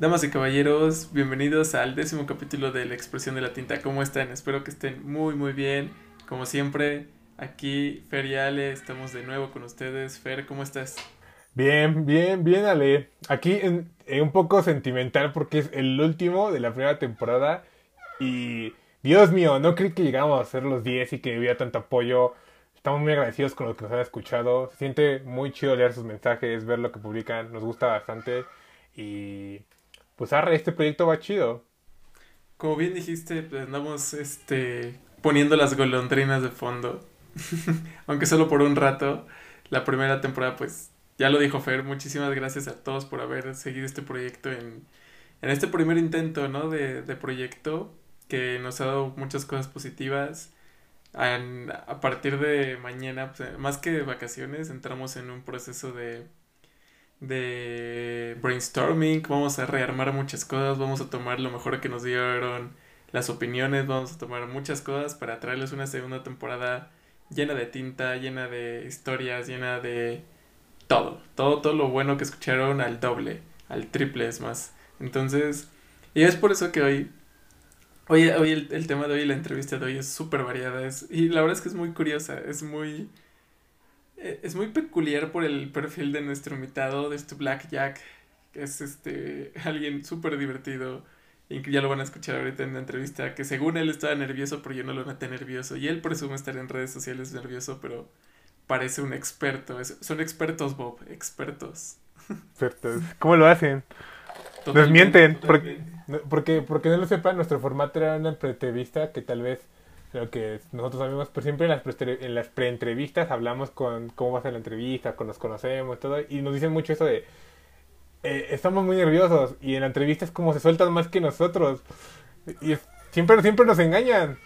Damas y caballeros, bienvenidos al décimo capítulo de La expresión de la tinta. ¿Cómo están? Espero que estén muy muy bien. Como siempre, aquí Fer y Ale, estamos de nuevo con ustedes. Fer, ¿cómo estás? Bien, bien, bien, Ale. Aquí en, un poco sentimental porque es el último de la primera temporada y Dios mío, no creí que llegáramos a ser los 10 y que hubiera tanto apoyo. Estamos muy agradecidos con los que nos han escuchado. Se siente muy chido leer sus mensajes, ver lo que publican. Nos gusta bastante. Y pues arre, este proyecto va chido. Como bien dijiste, pues andamos este poniendo las golondrinas de fondo. Aunque solo por un rato. La primera temporada, pues, ya lo dijo Fer. Muchísimas gracias a todos por haber seguido este proyecto en, en este primer intento, ¿no? De, de proyecto que nos ha dado muchas cosas positivas. a partir de mañana, pues, más que de vacaciones, entramos en un proceso de de brainstorming, vamos a rearmar muchas cosas, vamos a tomar lo mejor que nos dieron las opiniones, vamos a tomar muchas cosas para traerles una segunda temporada llena de tinta, llena de historias, llena de todo, todo, todo lo bueno que escucharon al doble, al triple es más. Entonces, y es por eso que hoy, hoy, hoy el, el tema de hoy, la entrevista de hoy es súper variada, es, y la verdad es que es muy curiosa, es muy eh, es muy peculiar por el perfil de nuestro invitado, de este Black Jack, que es este alguien súper divertido y ya lo van a escuchar ahorita en la entrevista, que según él estaba nervioso, pero yo no lo noté nervioso, y él presume estar en redes sociales nervioso, pero parece un experto, son expertos Bob, expertos. Expertos. ¿Cómo lo hacen? Nos mienten, porque, porque, porque no lo sepan, nuestro formato era una entrevista que tal vez lo que nosotros sabemos, pero siempre en las, pre en las preentrevistas hablamos con cómo va a ser la entrevista, con nos conocemos, todo, y nos dicen mucho eso de, eh, estamos muy nerviosos, y en la entrevista es como se sueltan más que nosotros, y siempre, siempre nos engañan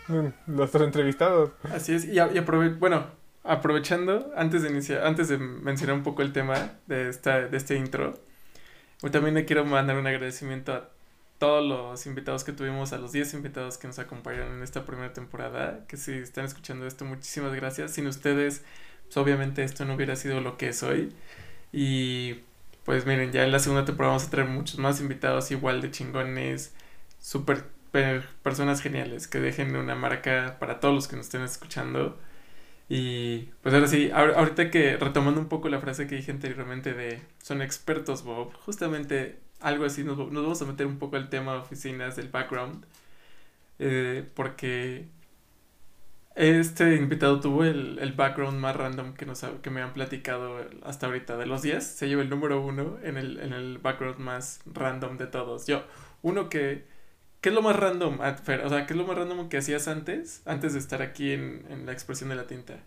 nuestros entrevistados. Así es, y, y bueno, aprovechando, antes de iniciar, antes de mencionar un poco el tema de, esta, de este intro, también le quiero mandar un agradecimiento a todos los invitados que tuvimos, a los 10 invitados que nos acompañaron en esta primera temporada, que si están escuchando esto, muchísimas gracias. Sin ustedes, pues obviamente esto no hubiera sido lo que es hoy. Y pues miren, ya en la segunda temporada vamos a traer muchos más invitados igual de chingones, súper personas geniales, que dejen una marca para todos los que nos estén escuchando. Y pues ahora sí, ahorita que retomando un poco la frase que dije anteriormente de son expertos Bob, justamente algo así, nos, vamos a meter un poco al tema de oficinas, del background, eh, porque este invitado tuvo el, el, background más random que, nos, que me han platicado hasta ahorita. De los 10, se lleva el número uno en el, en el background más random de todos. Yo, uno que... ¿Qué es lo más random, ah, O sea, ¿qué es lo más random que hacías antes, antes de estar aquí en, en la expresión de la tinta?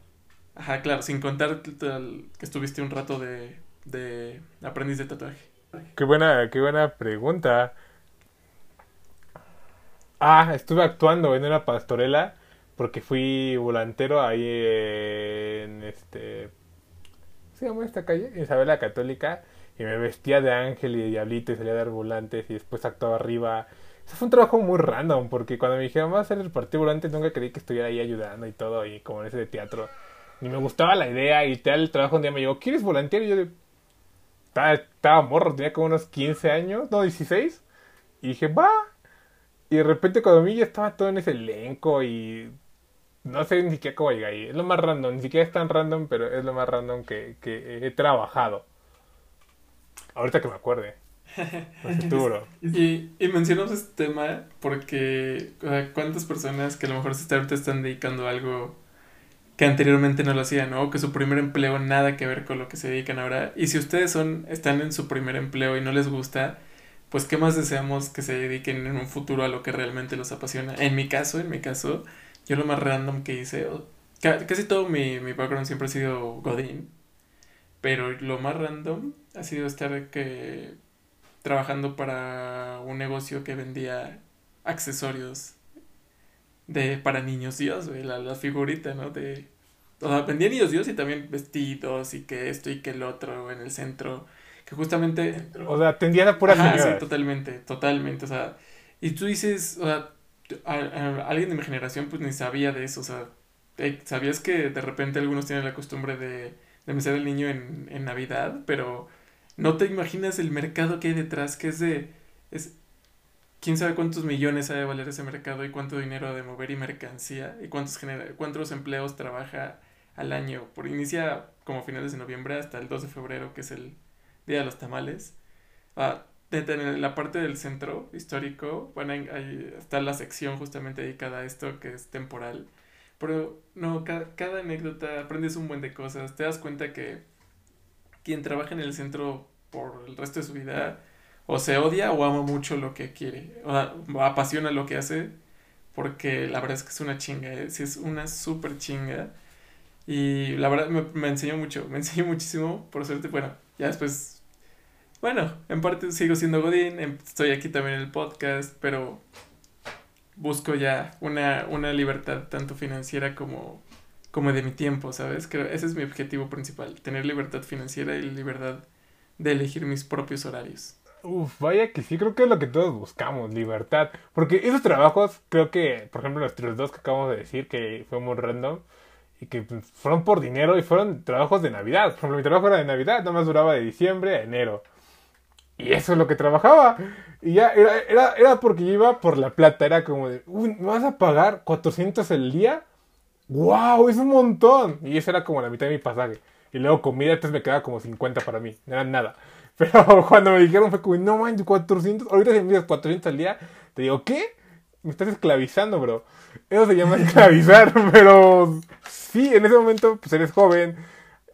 Ajá, claro, sin contar que estuviste un rato de, de aprendiz de tatuaje. Qué buena, qué buena pregunta. Ah, estuve actuando en una pastorela porque fui volantero ahí en este ¿cómo se llama esta calle? Isabel la Católica y me vestía de ángel y de diablito y salía a dar volantes y después actuaba arriba. Eso fue un trabajo muy random porque cuando me dijeron vamos a hacer el partido volante nunca creí que estuviera ahí ayudando y todo y como en ese teatro. Ni me gustaba la idea y tal el trabajo un día me llegó, ¿quieres volantear? Y yo de estaba, morro, tenía como unos 15 años, no, 16. Y dije, va. Y de repente cuando vi ya estaba todo en ese elenco y no sé ni siquiera cómo llegué ahí. Es lo más random, ni siquiera es tan random, pero es lo más random que, que he trabajado. Ahorita que me acuerde. y, y mencionamos este tema porque cuántas personas que a lo mejor se están dedicando a algo que anteriormente no lo hacían, ¿no? Que su primer empleo nada que ver con lo que se dedican ahora. Y si ustedes son, están en su primer empleo y no les gusta, pues qué más deseamos que se dediquen en un futuro a lo que realmente los apasiona. En mi caso, en mi caso, yo lo más random que hice, casi todo mi, mi background siempre ha sido Godín, pero lo más random ha sido estar que trabajando para un negocio que vendía accesorios de para niños Dios, la, la figurita, ¿no? De, o sea, vendía niños Dios y también vestidos y que esto y que el otro en el centro, que justamente... O sea, tendían a pura Sí, totalmente, totalmente, o sea, y tú dices, o sea, alguien de mi generación pues ni sabía de eso, o sea, ¿sabías que de repente algunos tienen la costumbre de, de mecer al niño en, en Navidad? Pero no te imaginas el mercado que hay detrás, que es de... Es, quién sabe cuántos millones ha de valer ese mercado y cuánto dinero ha de mover y mercancía y cuántos, genera, cuántos empleos trabaja al año. Por inicia como finales de noviembre hasta el 2 de febrero, que es el Día de los Tamales. Ah, en la parte del centro histórico, bueno, ahí está la sección justamente dedicada a esto que es temporal. Pero no, cada, cada anécdota aprendes un buen de cosas. Te das cuenta que quien trabaja en el centro por el resto de su vida o se odia o ama mucho lo que quiere, o, apasiona lo que hace, porque la verdad es que es una chinga, ¿eh? es una súper chinga. Y la verdad me, me, enseñó mucho, me enseñó muchísimo, por suerte, bueno, ya después, bueno, en parte sigo siendo Godín, em, estoy aquí también en el podcast, pero busco ya una, una libertad tanto financiera como, como de mi tiempo, ¿sabes? Creo, ese es mi objetivo principal, tener libertad financiera y libertad de elegir mis propios horarios. Uf, vaya que sí, creo que es lo que todos buscamos, libertad. Porque esos trabajos, creo que, por ejemplo, nuestros dos que acabamos de decir, que fue muy random, y que pues, fueron por dinero y fueron trabajos de Navidad. Por ejemplo, mi trabajo era de Navidad, nada más duraba de diciembre a enero. Y eso es lo que trabajaba. Y ya era, era, era porque yo iba por la plata. Era como de, uy, ¿me vas a pagar 400 el día? ¡Wow! Es un montón. Y eso era como la mitad de mi pasaje. Y luego comida, entonces me quedaba como 50 para mí. No era nada. Pero cuando me dijeron fue como, no man, 400. Ahorita si me dices 400 al día, te digo, ¿qué? Me estás esclavizando, bro. Eso se llama esclavizar, pero sí, en ese momento, pues eres joven.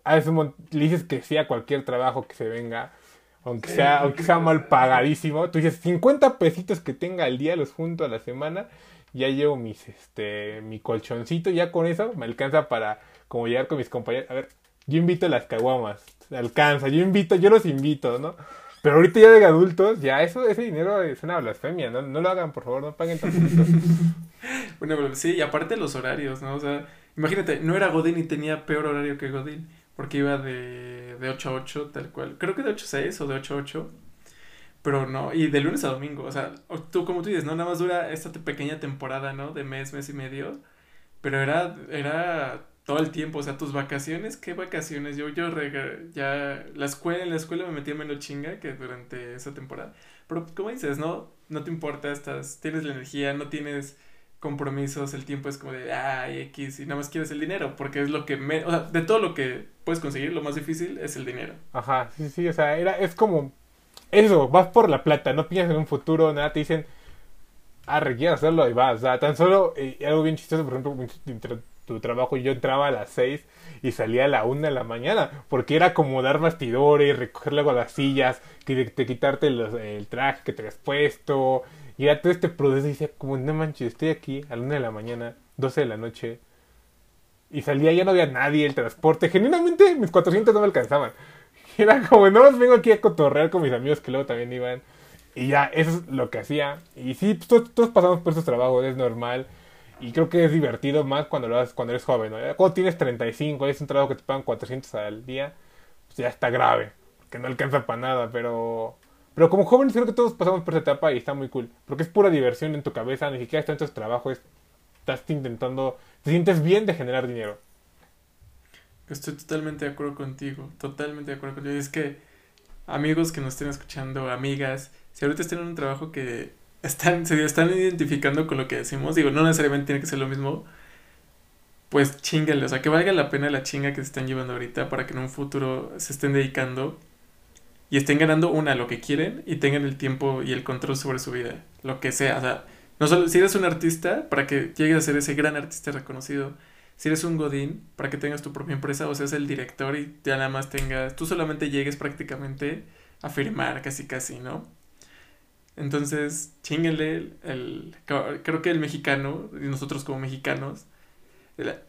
A ese le dices que sí a cualquier trabajo que se venga aunque sea, aunque sea mal pagadísimo. Tú dices, 50 pesitos que tenga al día, los junto a la semana, ya llevo mis, este, mi colchoncito, ya con eso me alcanza para como llegar con mis compañeros. A ver, yo invito a las caguamas, alcanza, yo invito, yo los invito, ¿no? Pero ahorita ya de adultos, ya eso, ese dinero es una blasfemia, ¿no? No lo hagan, por favor, no paguen tanto. bueno, sí, y aparte los horarios, ¿no? O sea, imagínate, no era Godín y tenía peor horario que Godín, porque iba de, de 8 a 8, tal cual. Creo que de 8 a 6 o de 8 a 8. Pero no, y de lunes a domingo, o sea, tú como tú dices, ¿no? Nada más dura esta pequeña temporada, ¿no? De mes, mes y medio. Pero era, era todo el tiempo, o sea, tus vacaciones, ¿qué vacaciones? Yo, yo ya, la escuela, en la escuela me metía menos chinga que durante esa temporada. Pero, como dices, no? No te importa, estás, tienes la energía, no tienes compromisos, el tiempo es como de, ay, X, y nada más quieres el dinero, porque es lo que, me, o sea, de todo lo que puedes conseguir, lo más difícil es el dinero. Ajá, sí, sí, o sea, era, es como, eso, vas por la plata, no piensas en un futuro, nada, te dicen, ah, requieres hacerlo y vas, o sea, tan solo, eh, algo bien chistoso, por ejemplo, tu trabajo, yo entraba a las 6 y salía a la 1 de la mañana, porque era como dar bastidores, recoger luego las sillas, quitarte el traje que te habías puesto, y era todo este proceso y decía como, no manches, estoy aquí a la 1 de la mañana, 12 de la noche, y salía, ya no había nadie, el transporte, genuinamente mis 400 no me alcanzaban. Era como, no más vengo aquí a cotorrear con mis amigos que luego también iban. Y ya, eso es lo que hacía. Y sí, todos, todos pasamos por esos trabajos, es normal. Y creo que es divertido más cuando lo haces cuando eres joven. Cuando tienes 35, es un trabajo que te pagan 400 al día, pues ya está grave, que no alcanza para nada, pero... Pero como joven creo que todos pasamos por esa etapa y está muy cool, porque es pura diversión en tu cabeza, ni siquiera estás en tus trabajos, estás intentando, te sientes bien de generar dinero. Estoy totalmente de acuerdo contigo, totalmente de acuerdo contigo. Es que amigos que nos estén escuchando, amigas, si ahorita están en un trabajo que están, se están identificando con lo que decimos, digo, no necesariamente tiene que ser lo mismo, pues chingale, o sea, que valga la pena la chinga que se están llevando ahorita para que en un futuro se estén dedicando y estén ganando una lo que quieren y tengan el tiempo y el control sobre su vida, lo que sea, o sea, no solo si eres un artista para que llegues a ser ese gran artista reconocido, si eres un godín para que tengas tu propia empresa o seas el director y ya nada más tengas, tú solamente llegues prácticamente a firmar casi casi, ¿no? Entonces, chinguenle, el, creo que el mexicano, y nosotros como mexicanos,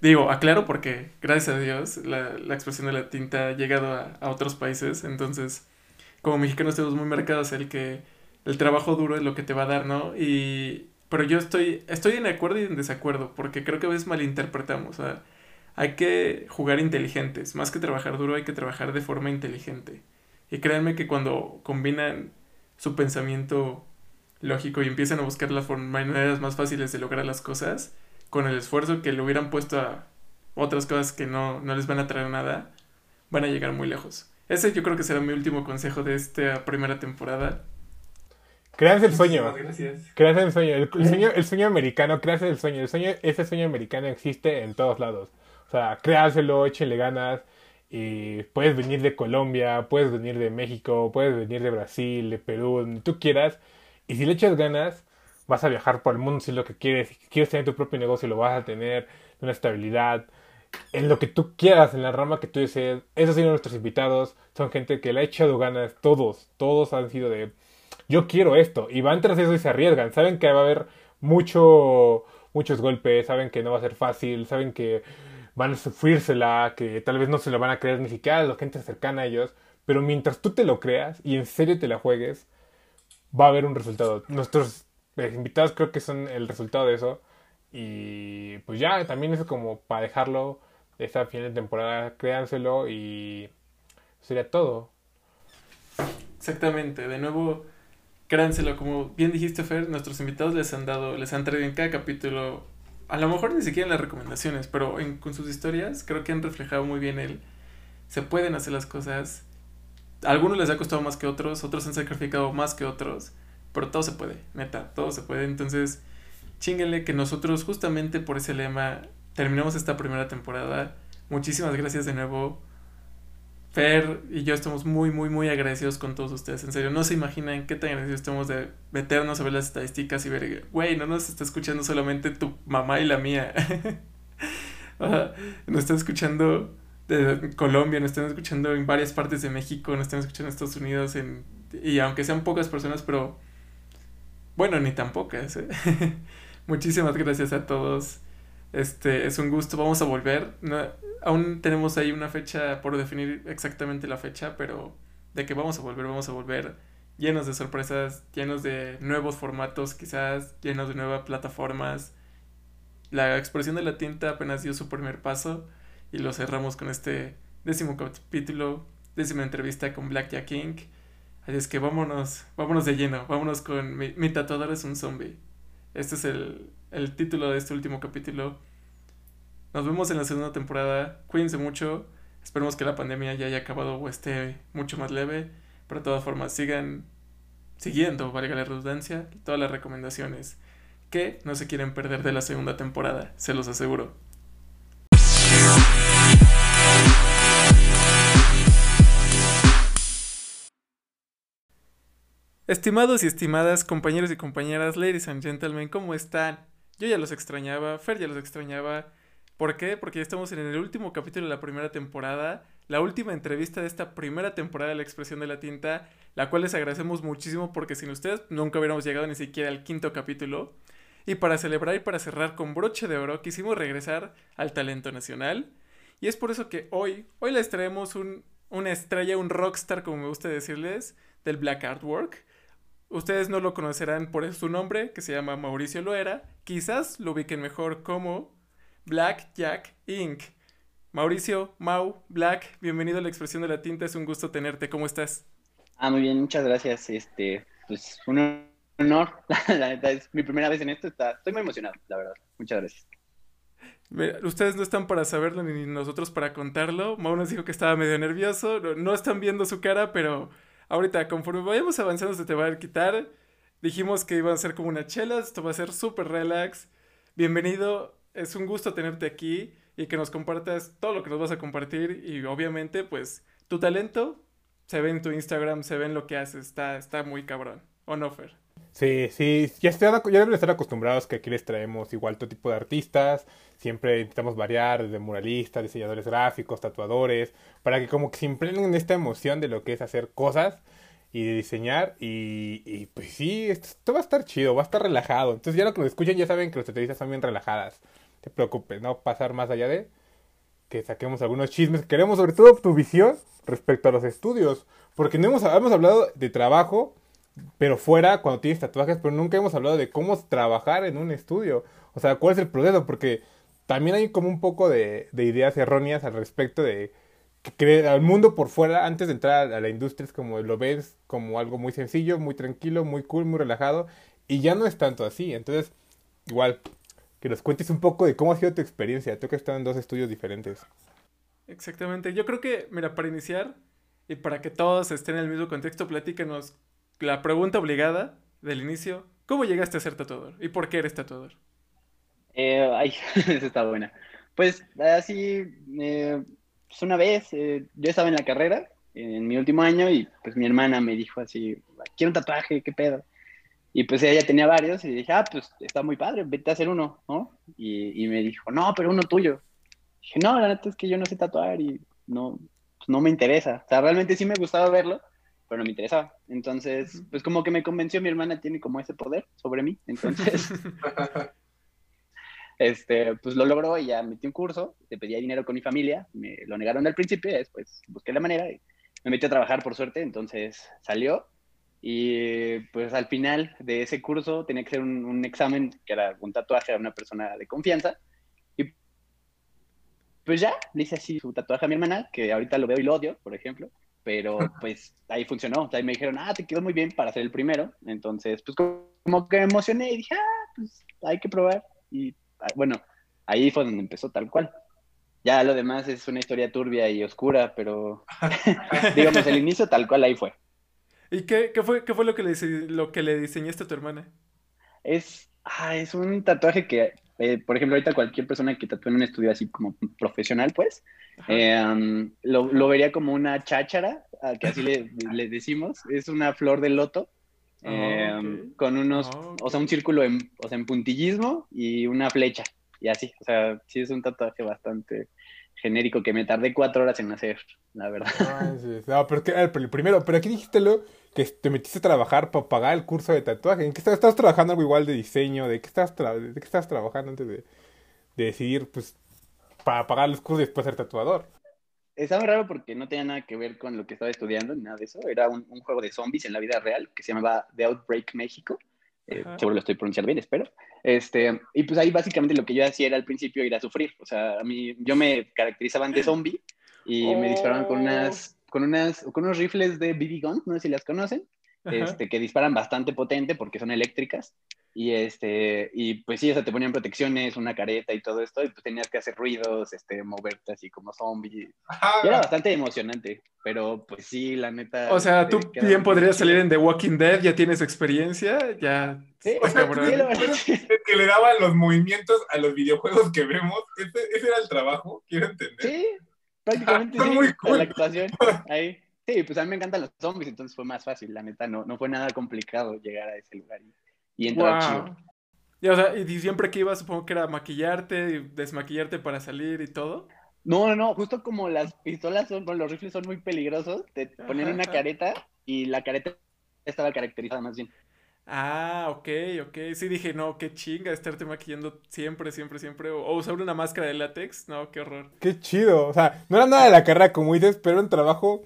digo, aclaro porque, gracias a Dios, la, la expresión de la tinta ha llegado a, otros países, entonces, como mexicanos tenemos muy marcados el que el trabajo duro es lo que te va a dar, ¿no? Y, pero yo estoy, estoy en acuerdo y en desacuerdo, porque creo que a veces malinterpretamos, hay que jugar inteligentes, más que trabajar duro, hay que trabajar de forma inteligente. Y créanme que cuando combinan su pensamiento lógico y empiezan a buscar las maneras más fáciles de lograr las cosas con el esfuerzo que le hubieran puesto a otras cosas que no, no les van a traer nada, van a llegar muy lejos. Ese yo creo que será mi último consejo de esta primera temporada. Créanse el sueño. Gracias. Créanse el sueño. El, el sueño. el sueño americano, créanse el sueño. El sueño. Ese sueño americano existe en todos lados. O sea, créanselo, échenle ganas. Y puedes venir de Colombia, puedes venir de México, puedes venir de Brasil, de Perú, donde tú quieras. Y si le echas ganas, vas a viajar por el mundo si es lo que quieres. Si quieres tener tu propio negocio, lo vas a tener. Una estabilidad. En lo que tú quieras, en la rama que tú desees. Esos son nuestros invitados. Son gente que le ha echado ganas. Todos, todos han sido de yo quiero esto. Y van tras eso y se arriesgan. Saben que va a haber mucho, muchos golpes, saben que no va a ser fácil, saben que van a sufrírsela, que tal vez no se lo van a creer ni siquiera la gente cercana a ellos. Pero mientras tú te lo creas y en serio te la juegues, va a haber un resultado. Nuestros eh, invitados creo que son el resultado de eso. Y pues ya, también es como para dejarlo esta final de temporada, créanselo y sería todo. Exactamente, de nuevo créanselo, como bien dijiste, Fer, nuestros invitados les han dado, les han traído en cada capítulo, a lo mejor ni siquiera en las recomendaciones, pero en, con sus historias creo que han reflejado muy bien el, se pueden hacer las cosas, a algunos les ha costado más que otros, otros han sacrificado más que otros, pero todo se puede, neta, todo se puede, entonces chinguenle que nosotros justamente por ese lema terminamos esta primera temporada, muchísimas gracias de nuevo Fer y yo estamos muy, muy, muy agradecidos con todos ustedes. En serio, no se imaginan qué tan agradecidos estamos de meternos a ver las estadísticas y ver, güey, no nos está escuchando solamente tu mamá y la mía. nos están escuchando de Colombia, nos están escuchando en varias partes de México, nos están escuchando en Estados Unidos, en, y aunque sean pocas personas, pero bueno, ni tan pocas. ¿eh? Muchísimas gracias a todos. Este, es un gusto, vamos a volver. No, aún tenemos ahí una fecha por definir exactamente la fecha, pero de que vamos a volver, vamos a volver llenos de sorpresas, llenos de nuevos formatos quizás, llenos de nuevas plataformas. La expresión de la tinta apenas dio su primer paso y lo cerramos con este décimo capítulo, décima entrevista con Black Jack King. Así es que vámonos, vámonos de lleno, vámonos con mi, mi tatuador es un zombie. Este es el, el título de este último capítulo. Nos vemos en la segunda temporada. Cuídense mucho. Esperemos que la pandemia ya haya acabado o esté mucho más leve. Pero de todas formas, sigan siguiendo, valga la redundancia, todas las recomendaciones que no se quieren perder de la segunda temporada, se los aseguro. Estimados y estimadas compañeros y compañeras, ladies and gentlemen, ¿cómo están? Yo ya los extrañaba, Fer ya los extrañaba. ¿Por qué? Porque ya estamos en el último capítulo de la primera temporada, la última entrevista de esta primera temporada de La Expresión de la Tinta, la cual les agradecemos muchísimo porque sin ustedes nunca hubiéramos llegado ni siquiera al quinto capítulo. Y para celebrar y para cerrar con broche de oro, quisimos regresar al talento nacional. Y es por eso que hoy, hoy les traemos un, una estrella, un rockstar, como me gusta decirles, del Black Artwork. Ustedes no lo conocerán por su nombre, que se llama Mauricio Loera. Quizás lo ubiquen mejor como Black Jack Inc. Mauricio, Mau, Black, bienvenido a la expresión de la tinta, es un gusto tenerte, ¿cómo estás? Ah, muy bien, muchas gracias. Este, pues un honor, la neta es mi primera vez en esto, está, estoy muy emocionado, la verdad. Muchas gracias. Ustedes no están para saberlo ni nosotros para contarlo. Mau nos dijo que estaba medio nervioso, no, no están viendo su cara, pero ahorita conforme vayamos avanzando se te va a quitar. Dijimos que iba a ser como una chela, esto va a ser súper relax. Bienvenido es un gusto tenerte aquí y que nos compartas todo lo que nos vas a compartir y obviamente pues tu talento se ve en tu Instagram, se ve en lo que haces, está, está muy cabrón, ¿o no, Fer? Sí, sí, ya, deben estar acostumbrados que aquí les traemos igual todo tipo de artistas, siempre intentamos variar desde muralistas, diseñadores gráficos, tatuadores, para que como que se impregnen esta emoción de lo que es hacer cosas y de diseñar y, pues sí, esto, va a estar chido, va a estar relajado, entonces ya lo que nos escuchan ya saben que las entrevistas son bien relajadas. Te preocupes, no pasar más allá de que saquemos algunos chismes. Queremos sobre todo tu visión respecto a los estudios, porque no hemos hablado de trabajo, pero fuera cuando tienes tatuajes, pero nunca hemos hablado de cómo trabajar en un estudio. O sea, cuál es el proceso, porque también hay como un poco de, de ideas erróneas al respecto de que al mundo por fuera, antes de entrar a la industria, es como lo ves como algo muy sencillo, muy tranquilo, muy cool, muy relajado, y ya no es tanto así. Entonces, igual, que nos cuentes un poco de cómo ha sido tu experiencia. Tú que has en dos estudios diferentes. Exactamente. Yo creo que, mira, para iniciar y para que todos estén en el mismo contexto, platícanos la pregunta obligada del inicio. ¿Cómo llegaste a ser tatuador? ¿Y por qué eres tatuador? Eh, ay, esa está buena. Pues así, eh, pues una vez, eh, yo estaba en la carrera, en mi último año, y pues mi hermana me dijo así, quiero un tatuaje, ¿qué pedo? Y pues ella tenía varios, y dije, ah, pues está muy padre, vete a hacer uno, ¿no? Y, y me dijo, no, pero uno tuyo. dije, no, la neta es que yo no sé tatuar y no, pues no me interesa. O sea, realmente sí me gustaba verlo, pero no me interesaba. Entonces, pues como que me convenció, mi hermana tiene como ese poder sobre mí. Entonces, este, pues lo logró y ya metí un curso, te pedía dinero con mi familia, me lo negaron al principio después busqué la manera y me metí a trabajar por suerte, entonces salió y pues al final de ese curso tenía que hacer un, un examen que era un tatuaje a una persona de confianza y pues ya, le hice así su tatuaje a mi hermana, que ahorita lo veo y lo odio, por ejemplo, pero pues ahí funcionó, ahí me dijeron, ah, te quedó muy bien para ser el primero, entonces pues como que me emocioné y dije, ah, pues hay que probar y Ah, bueno, ahí fue donde empezó tal cual. Ya lo demás es una historia turbia y oscura, pero digamos, el inicio tal cual ahí fue. ¿Y qué, qué fue, qué fue lo, que le, lo que le diseñaste a tu hermana? Es, ah, es un tatuaje que, eh, por ejemplo, ahorita cualquier persona que tatúe en un estudio así como profesional, pues, eh, lo, lo, vería como una cháchara, que así le, le, decimos. Es una flor de loto Oh, em, con unos, oh, o sea, un círculo en, o sea, en puntillismo y una flecha, y así, o sea, sí es un tatuaje bastante genérico que me tardé cuatro horas en hacer, la verdad. No, pero que, el primero, pero aquí dijiste lo que te metiste a trabajar para pagar el curso de tatuaje. ¿En qué estás, estás trabajando algo igual de diseño? ¿De qué estás, de qué estás trabajando antes de, de decidir, pues, para pagar los cursos y después ser tatuador? estaba raro porque no tenía nada que ver con lo que estaba estudiando ni nada de eso. Era un, un juego de zombies en la vida real que se llamaba The Outbreak México. Eh, seguro lo estoy pronunciando bien, espero. Este, y pues ahí básicamente lo que yo hacía era al principio ir a sufrir. O sea, a mí, yo me caracterizaban de zombie y me disparaban con unas, con unas, con unos rifles de BB guns, no sé si las conocen, este, que disparan bastante potente porque son eléctricas. Y, este, y pues sí, o sea, te ponían protecciones, una careta y todo esto, y pues tenías que hacer ruidos, este, moverte así como zombie. Y era bastante emocionante, pero pues sí, la neta. O sea, tú bien podrías salir en The Walking Dead, ya tienes experiencia, ya. Sí, o sea, que le daban los movimientos a los videojuegos que vemos, ese, era el trabajo, quiero entender. Sí, prácticamente sí, muy cool. la actuación, ahí. Sí, pues a mí me encantan los zombies, entonces fue más fácil, la neta, no, no fue nada complicado llegar a ese lugar y entrar chido. Y, o sea, y siempre que ibas, supongo que era maquillarte, y desmaquillarte para salir y todo. No, no, no, justo como las pistolas son, los rifles son muy peligrosos, te ponían una careta y la careta estaba caracterizada más bien. Ah, ok, ok. Sí dije, no, qué chinga estarte maquillando siempre, siempre, siempre. O, o, usar una máscara de látex. No, qué horror. Qué chido. O sea, no era nada de la carrera como dices, pero un trabajo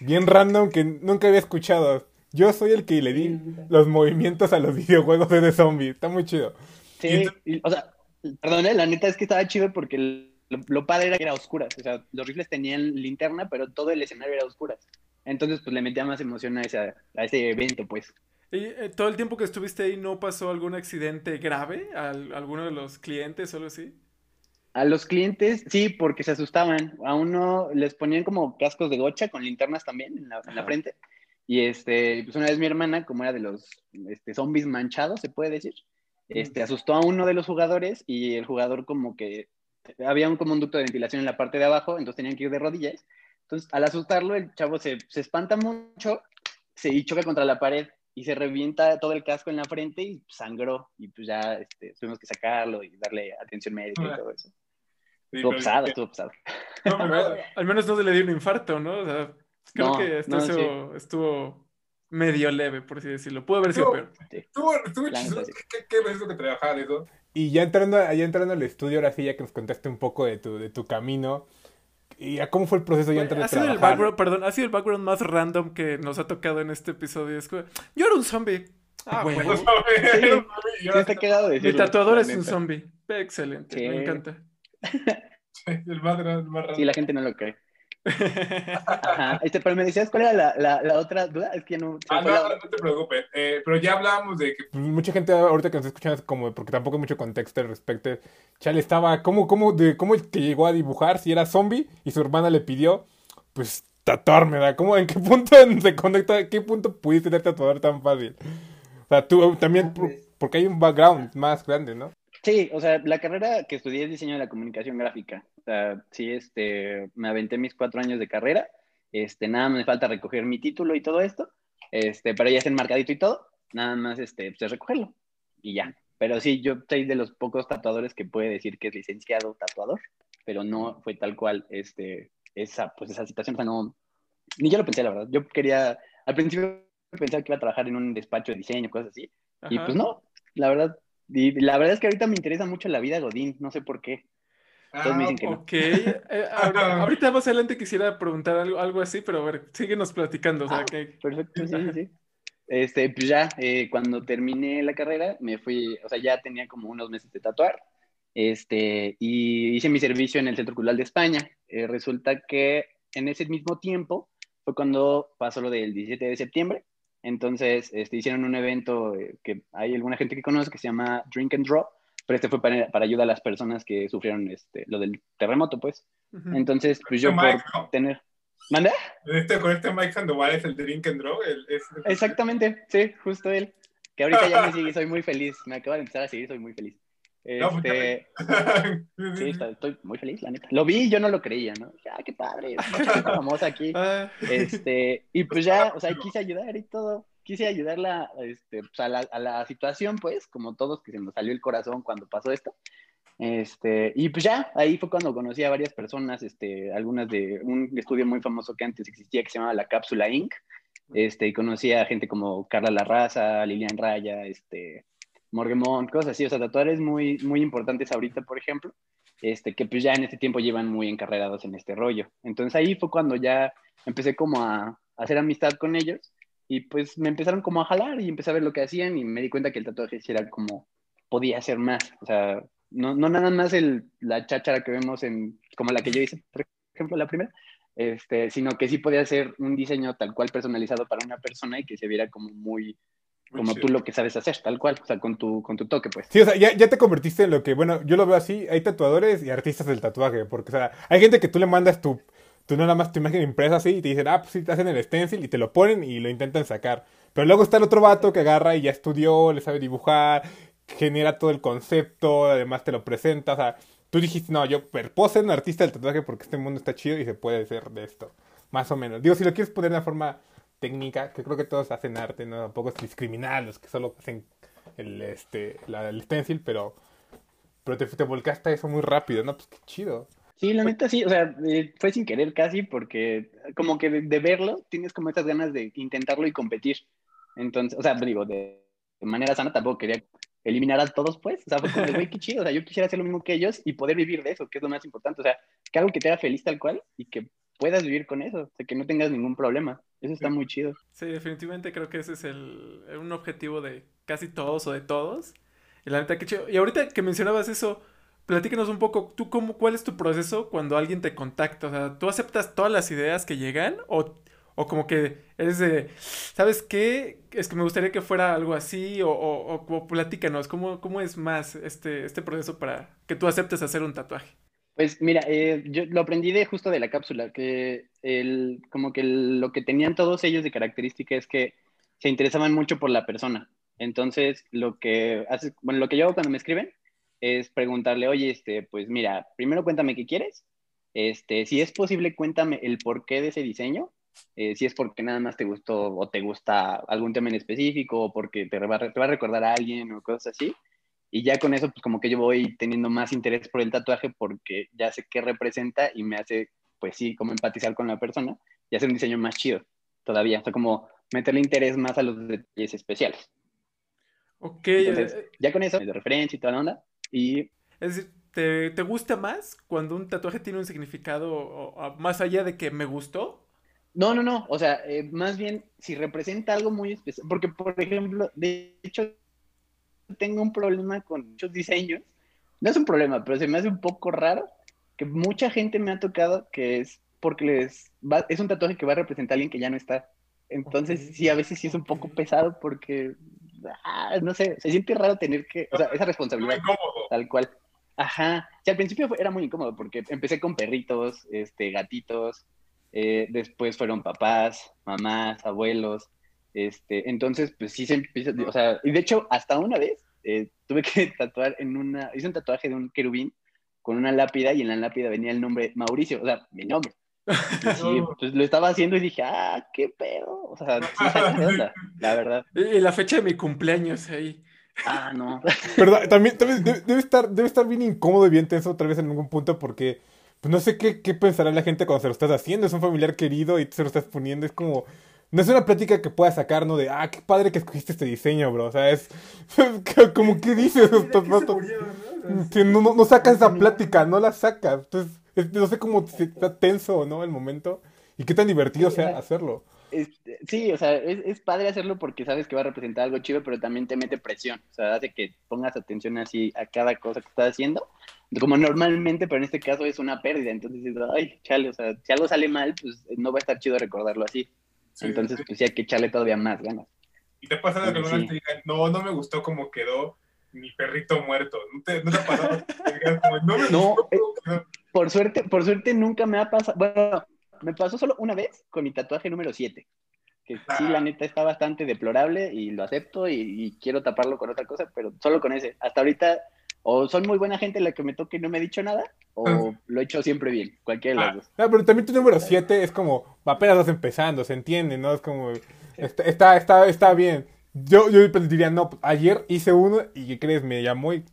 bien random que nunca había escuchado. Yo soy el que le di los movimientos a los videojuegos de The Zombie. Está muy chido. Sí, o sea, perdón, la neta es que estaba chido porque lo, padre era que era oscuras. O sea, los rifles tenían linterna, pero todo el escenario era oscuras. Entonces, pues le metía más emoción a, esa, a ese evento, pues. ¿Y eh, todo el tiempo que estuviste ahí no pasó algún accidente grave a, alguno de los clientes o algo así? A los clientes, sí, porque se asustaban. A uno les ponían como cascos de gocha con linternas también en la, en la frente. Y este, pues una vez mi hermana, como era de los este, zombies manchados, se puede decir, este, asustó a uno de los jugadores y el jugador como que había un, como un ducto de ventilación en la parte de abajo, entonces tenían que ir de rodillas. Entonces, al asustarlo, el chavo se, se espanta mucho se, y choca contra la pared y se revienta todo el casco en la frente y sangró. Y pues ya este, tuvimos que sacarlo y darle atención médica y todo eso. Sí, estuvo pesado, estuvo pesado. al menos no se le dio un infarto, ¿no? O sea, Creo que esto estuvo medio leve, por así decirlo. Pudo haber sido peor. Estuvo, estuvo chistoso. ¿Qué, qué, qué que trabajar eso? Y ya entrando, ya entrando al estudio, ahora sí, ya que nos contaste un poco de tu, de tu camino, ¿y cómo fue el proceso ya entrando ha sido el background, Perdón, ha sido el background más random que nos ha tocado en este episodio. Es que, yo era un zombie. Ah, bueno. Sí, sí, te quedado Mi tatuador es un zombie. Excelente, me encanta. El más, el más random. Sí, la gente no lo cree. Ajá. Este, pero me decías cuál era la, la, la otra duda. Es que no. Ah, no, la- no, te preocupes. Eh, pero ya hablábamos de que mucha gente ahorita que nos está escuchando es como, porque tampoco hay mucho contexto al respecto. Chale, estaba, ¿cómo, cómo, de, cómo es que llegó a dibujar si era zombie y su hermana le pidió, pues, tatuarme, ¿verdad? ¿Cómo, en qué punto se conecta, en qué punto pudiste ser tatuador tan fácil? O sea, tú también, por- porque hay un background más grande, ¿no? Sí, o sea, la carrera que estudié es diseño de la comunicación gráfica. O sea, sí, este, me aventé mis cuatro años de carrera. Este, nada me falta recoger mi título y todo esto. Este, pero ya es enmarcadito y todo. Nada más, este, pues es recogerlo y ya. Pero sí, yo soy de los pocos tatuadores que puede decir que es licenciado tatuador, pero no fue tal cual, este, esa, pues esa situación. O sea, no, ni yo lo pensé, la verdad. Yo quería, al principio pensaba que iba a trabajar en un despacho de diseño, cosas así. Y Ajá. pues no, la verdad, y la verdad es que ahorita me interesa mucho la vida Godín, no sé por qué. Todos me Ah, dicen que no. Ok, eh, ahorita, ahorita más adelante quisiera preguntar algo, algo así, pero a ver, síguenos platicando, o sea, Ah. que... Perfecto, sí, sí. Este, pues ya, eh, cuando terminé la carrera, me fui, o sea, ya tenía como unos meses de tatuar, este, y hice mi servicio en el Centro Cultural de España. Eh, resulta que en ese mismo tiempo fue cuando pasó lo del 17 de septiembre, entonces este, hicieron un evento eh, que hay alguna gente que conoce que se llama Drink and Draw, pero este fue para, para ayudar a las personas que sufrieron este, lo del terremoto, pues. Entonces, pues yo Este por Mike, ¿no? tener... ¿Manda? Este, con este Mike Sandoval es el Drink and Draw. El, es- Exactamente, sí, justo él. Que ahorita ya me sigue, soy muy feliz. Me acaba de empezar a seguir, soy muy feliz. Pues, Este, Sí, estoy muy feliz, la neta. Lo vi yo no lo creía, ¿no? Ya, qué padre, famosa aquí. Ah, Este, y pues ya, o sea, quise ayudar y todo. Quise ayudarla este, pues, a, la, a la situación, pues, como todos, que se nos salió el corazón cuando pasó esto. Este, y pues ya, ahí fue cuando conocí a varias personas, este, algunas de un estudio muy famoso que antes existía que se llamaba La Cápsula Inc. Este, y conocí a gente como Carla Larraza, Lilian Raya, este, Morgemont, cosas así, o sea, tatuadores muy, muy importantes ahorita, por ejemplo, este, que pues ya en este tiempo llevan muy encarrerados en este rollo. Entonces ahí fue cuando ya empecé como a, hacer amistad con ellos y pues me empezaron como a jalar y empecé a ver lo que hacían y me di cuenta que el tatuaje sí era como, podía ser más, o sea, no, no nada más el, la cháchara que vemos en, como la que yo hice, por ejemplo, la primera, este, sino que sí podía ser un diseño tal cual personalizado para una persona y que se viera como Muy como tú lo que sabes hacer, tal cual, o sea, con tu, con tu toque, pues. Sí, o sea, ya, ya te convertiste en lo que, bueno, yo lo veo así, hay tatuadores y artistas del tatuaje, porque, o sea, hay gente que tú le mandas tu, tu nada más tu imagen impresa así y te dicen, ah, pues sí, te hacen el stencil y te lo ponen y lo intentan sacar. Pero luego está el otro vato que agarra y ya estudió, le sabe dibujar, genera todo el concepto, además te lo presenta, o sea, tú dijiste, no, yo ser un artista del tatuaje porque este mundo está chido y se puede hacer de esto, más o menos. Digo, si lo quieres poner de una forma técnica, que creo que todos hacen arte, no tampoco es discriminar los que solo hacen el, este, la, el stencil, pero, pero te, te volcaste a eso muy rápido, ¿no? Pues qué chido. Sí, la neta sí, o sea, eh, fue sin querer casi porque como que de, de verlo tienes como estas ganas de intentarlo y competir. Entonces, o sea, digo, de, de manera sana tampoco quería eliminar a todos, pues. O sea, fue como güey, qué chido, o sea, yo quisiera hacer lo mismo que ellos y poder vivir de eso, que es lo más importante. O sea, que algo que te haga feliz tal cual y que puedas vivir con eso, o sea, que no tengas ningún problema. Eso está muy chido. sí, definitivamente creo que ese es el, un objetivo de casi todos o de todos. Y la neta, qué chido. Y ahorita que mencionabas eso, platícanos un poco, ¿tú cómo, cuál es tu proceso cuando alguien te contacta? O sea, ¿tú aceptas todas las ideas que llegan o, o como que eres de, ¿sabes qué? Es que me gustaría que fuera algo así o, o, o- o platícanos, ¿cómo, ¿cómo es más este, este proceso para que tú aceptes hacer un tatuaje? Pues mira, eh, yo lo aprendí de justo de la cápsula, que como que lo que tenían todos ellos de característica es que se interesaban mucho por la persona. Entonces, lo que hace, bueno, lo que yo hago cuando me escriben es preguntarle, oye, este, pues mira, primero cuéntame qué quieres. Este, si es posible, cuéntame el porqué de ese diseño. Eh, si es porque nada más te gustó o te gusta algún tema en específico o porque te va, te va a recordar a alguien o cosas así. Y ya con eso, pues como que yo voy teniendo más interés por el tatuaje porque ya sé qué representa y me hace, pues sí, como empatizar con la persona y hacer un diseño más chido todavía. O sea, como meterle interés más a los detalles especiales. Ok, Entonces, eh, ya con eso, de referencia y toda la onda. Y es decir, ¿te, te gusta más cuando un tatuaje tiene un significado o- o más allá de que me gustó? no, no, no. O sea, eh, más bien si representa algo muy especial. Porque, por ejemplo, de hecho, tengo un problema con muchos diseños. No es un problema, pero se me hace un poco raro que mucha gente me ha tocado que es porque les va- es un tatuaje que va a representar a alguien que ya no está. Entonces, sí, a veces sí es un poco pesado porque, ah, no sé, se siente raro tener que, o sea, esa Muy responsabilidad, incómodo. tal cual. Ajá. Sí, al principio fue- era muy incómodo porque empecé con perritos, este, gatitos, eh, después fueron papás, mamás, abuelos, este, entonces, pues sí se empieza, o sea, y de hecho, hasta una vez eh, tuve que tatuar en una, hice un tatuaje de un querubín con una lápida y en la lápida venía el nombre Mauricio, o sea, mi nombre. Y sí, pues lo estaba haciendo y dije, ah, qué pedo. O sea, sí onda, la verdad. Y la fecha de mi cumpleaños ahí. Ah, no. Pero también, también debe, estar, debe estar bien incómodo y bien tenso otra vez en algún punto porque pues no sé qué, qué pensará la gente cuando se lo estás haciendo. Es un familiar querido y se lo estás poniendo. Es como... No es una plática que puedas sacar, ¿no? De, ah, qué padre que escogiste este diseño, bro. O sea, es... como, ¿qué dices? Sí, no, no, no sacas esa plática, no la sacas. Entonces, es- no sé cómo si está tenso, ¿no? El momento. Y qué tan divertido sea hacerlo. Este, sí, o sea, es, es padre hacerlo porque sabes que va a representar algo chido, pero también te mete presión. O sea, hace que pongas atención así a cada cosa que estás haciendo. Como normalmente, pero en este caso es una pérdida. Entonces, dices, ay, chale, o sea, si algo sale mal, pues no va a estar chido recordarlo así. Sí, Entonces, sí. pues sí hay que echarle todavía más ganas. ¿Y te ha pasado que alguna vez te digan, no, no me gustó cómo quedó mi perrito muerto? ¿No te, no te ha pasado? Como, no me No, gustó eh, cómo quedó"? Por suerte, por suerte nunca me ha pasado. Bueno, me pasó solo una vez con mi tatuaje número 7. Que sí, la neta está bastante deplorable y lo acepto y, y quiero taparlo con otra cosa, pero solo con ese. Hasta ahorita, o son muy buena gente la que me toque y no me ha dicho nada, o lo he hecho siempre bien, cualquiera de las dos. No, pero también tu número 7 es como, apenas vas empezando, se entiende, ¿no? Es como, está, está, está, está bien. Yo, yo pues diría, no, ayer hice uno y ¿qué crees? Me llamó y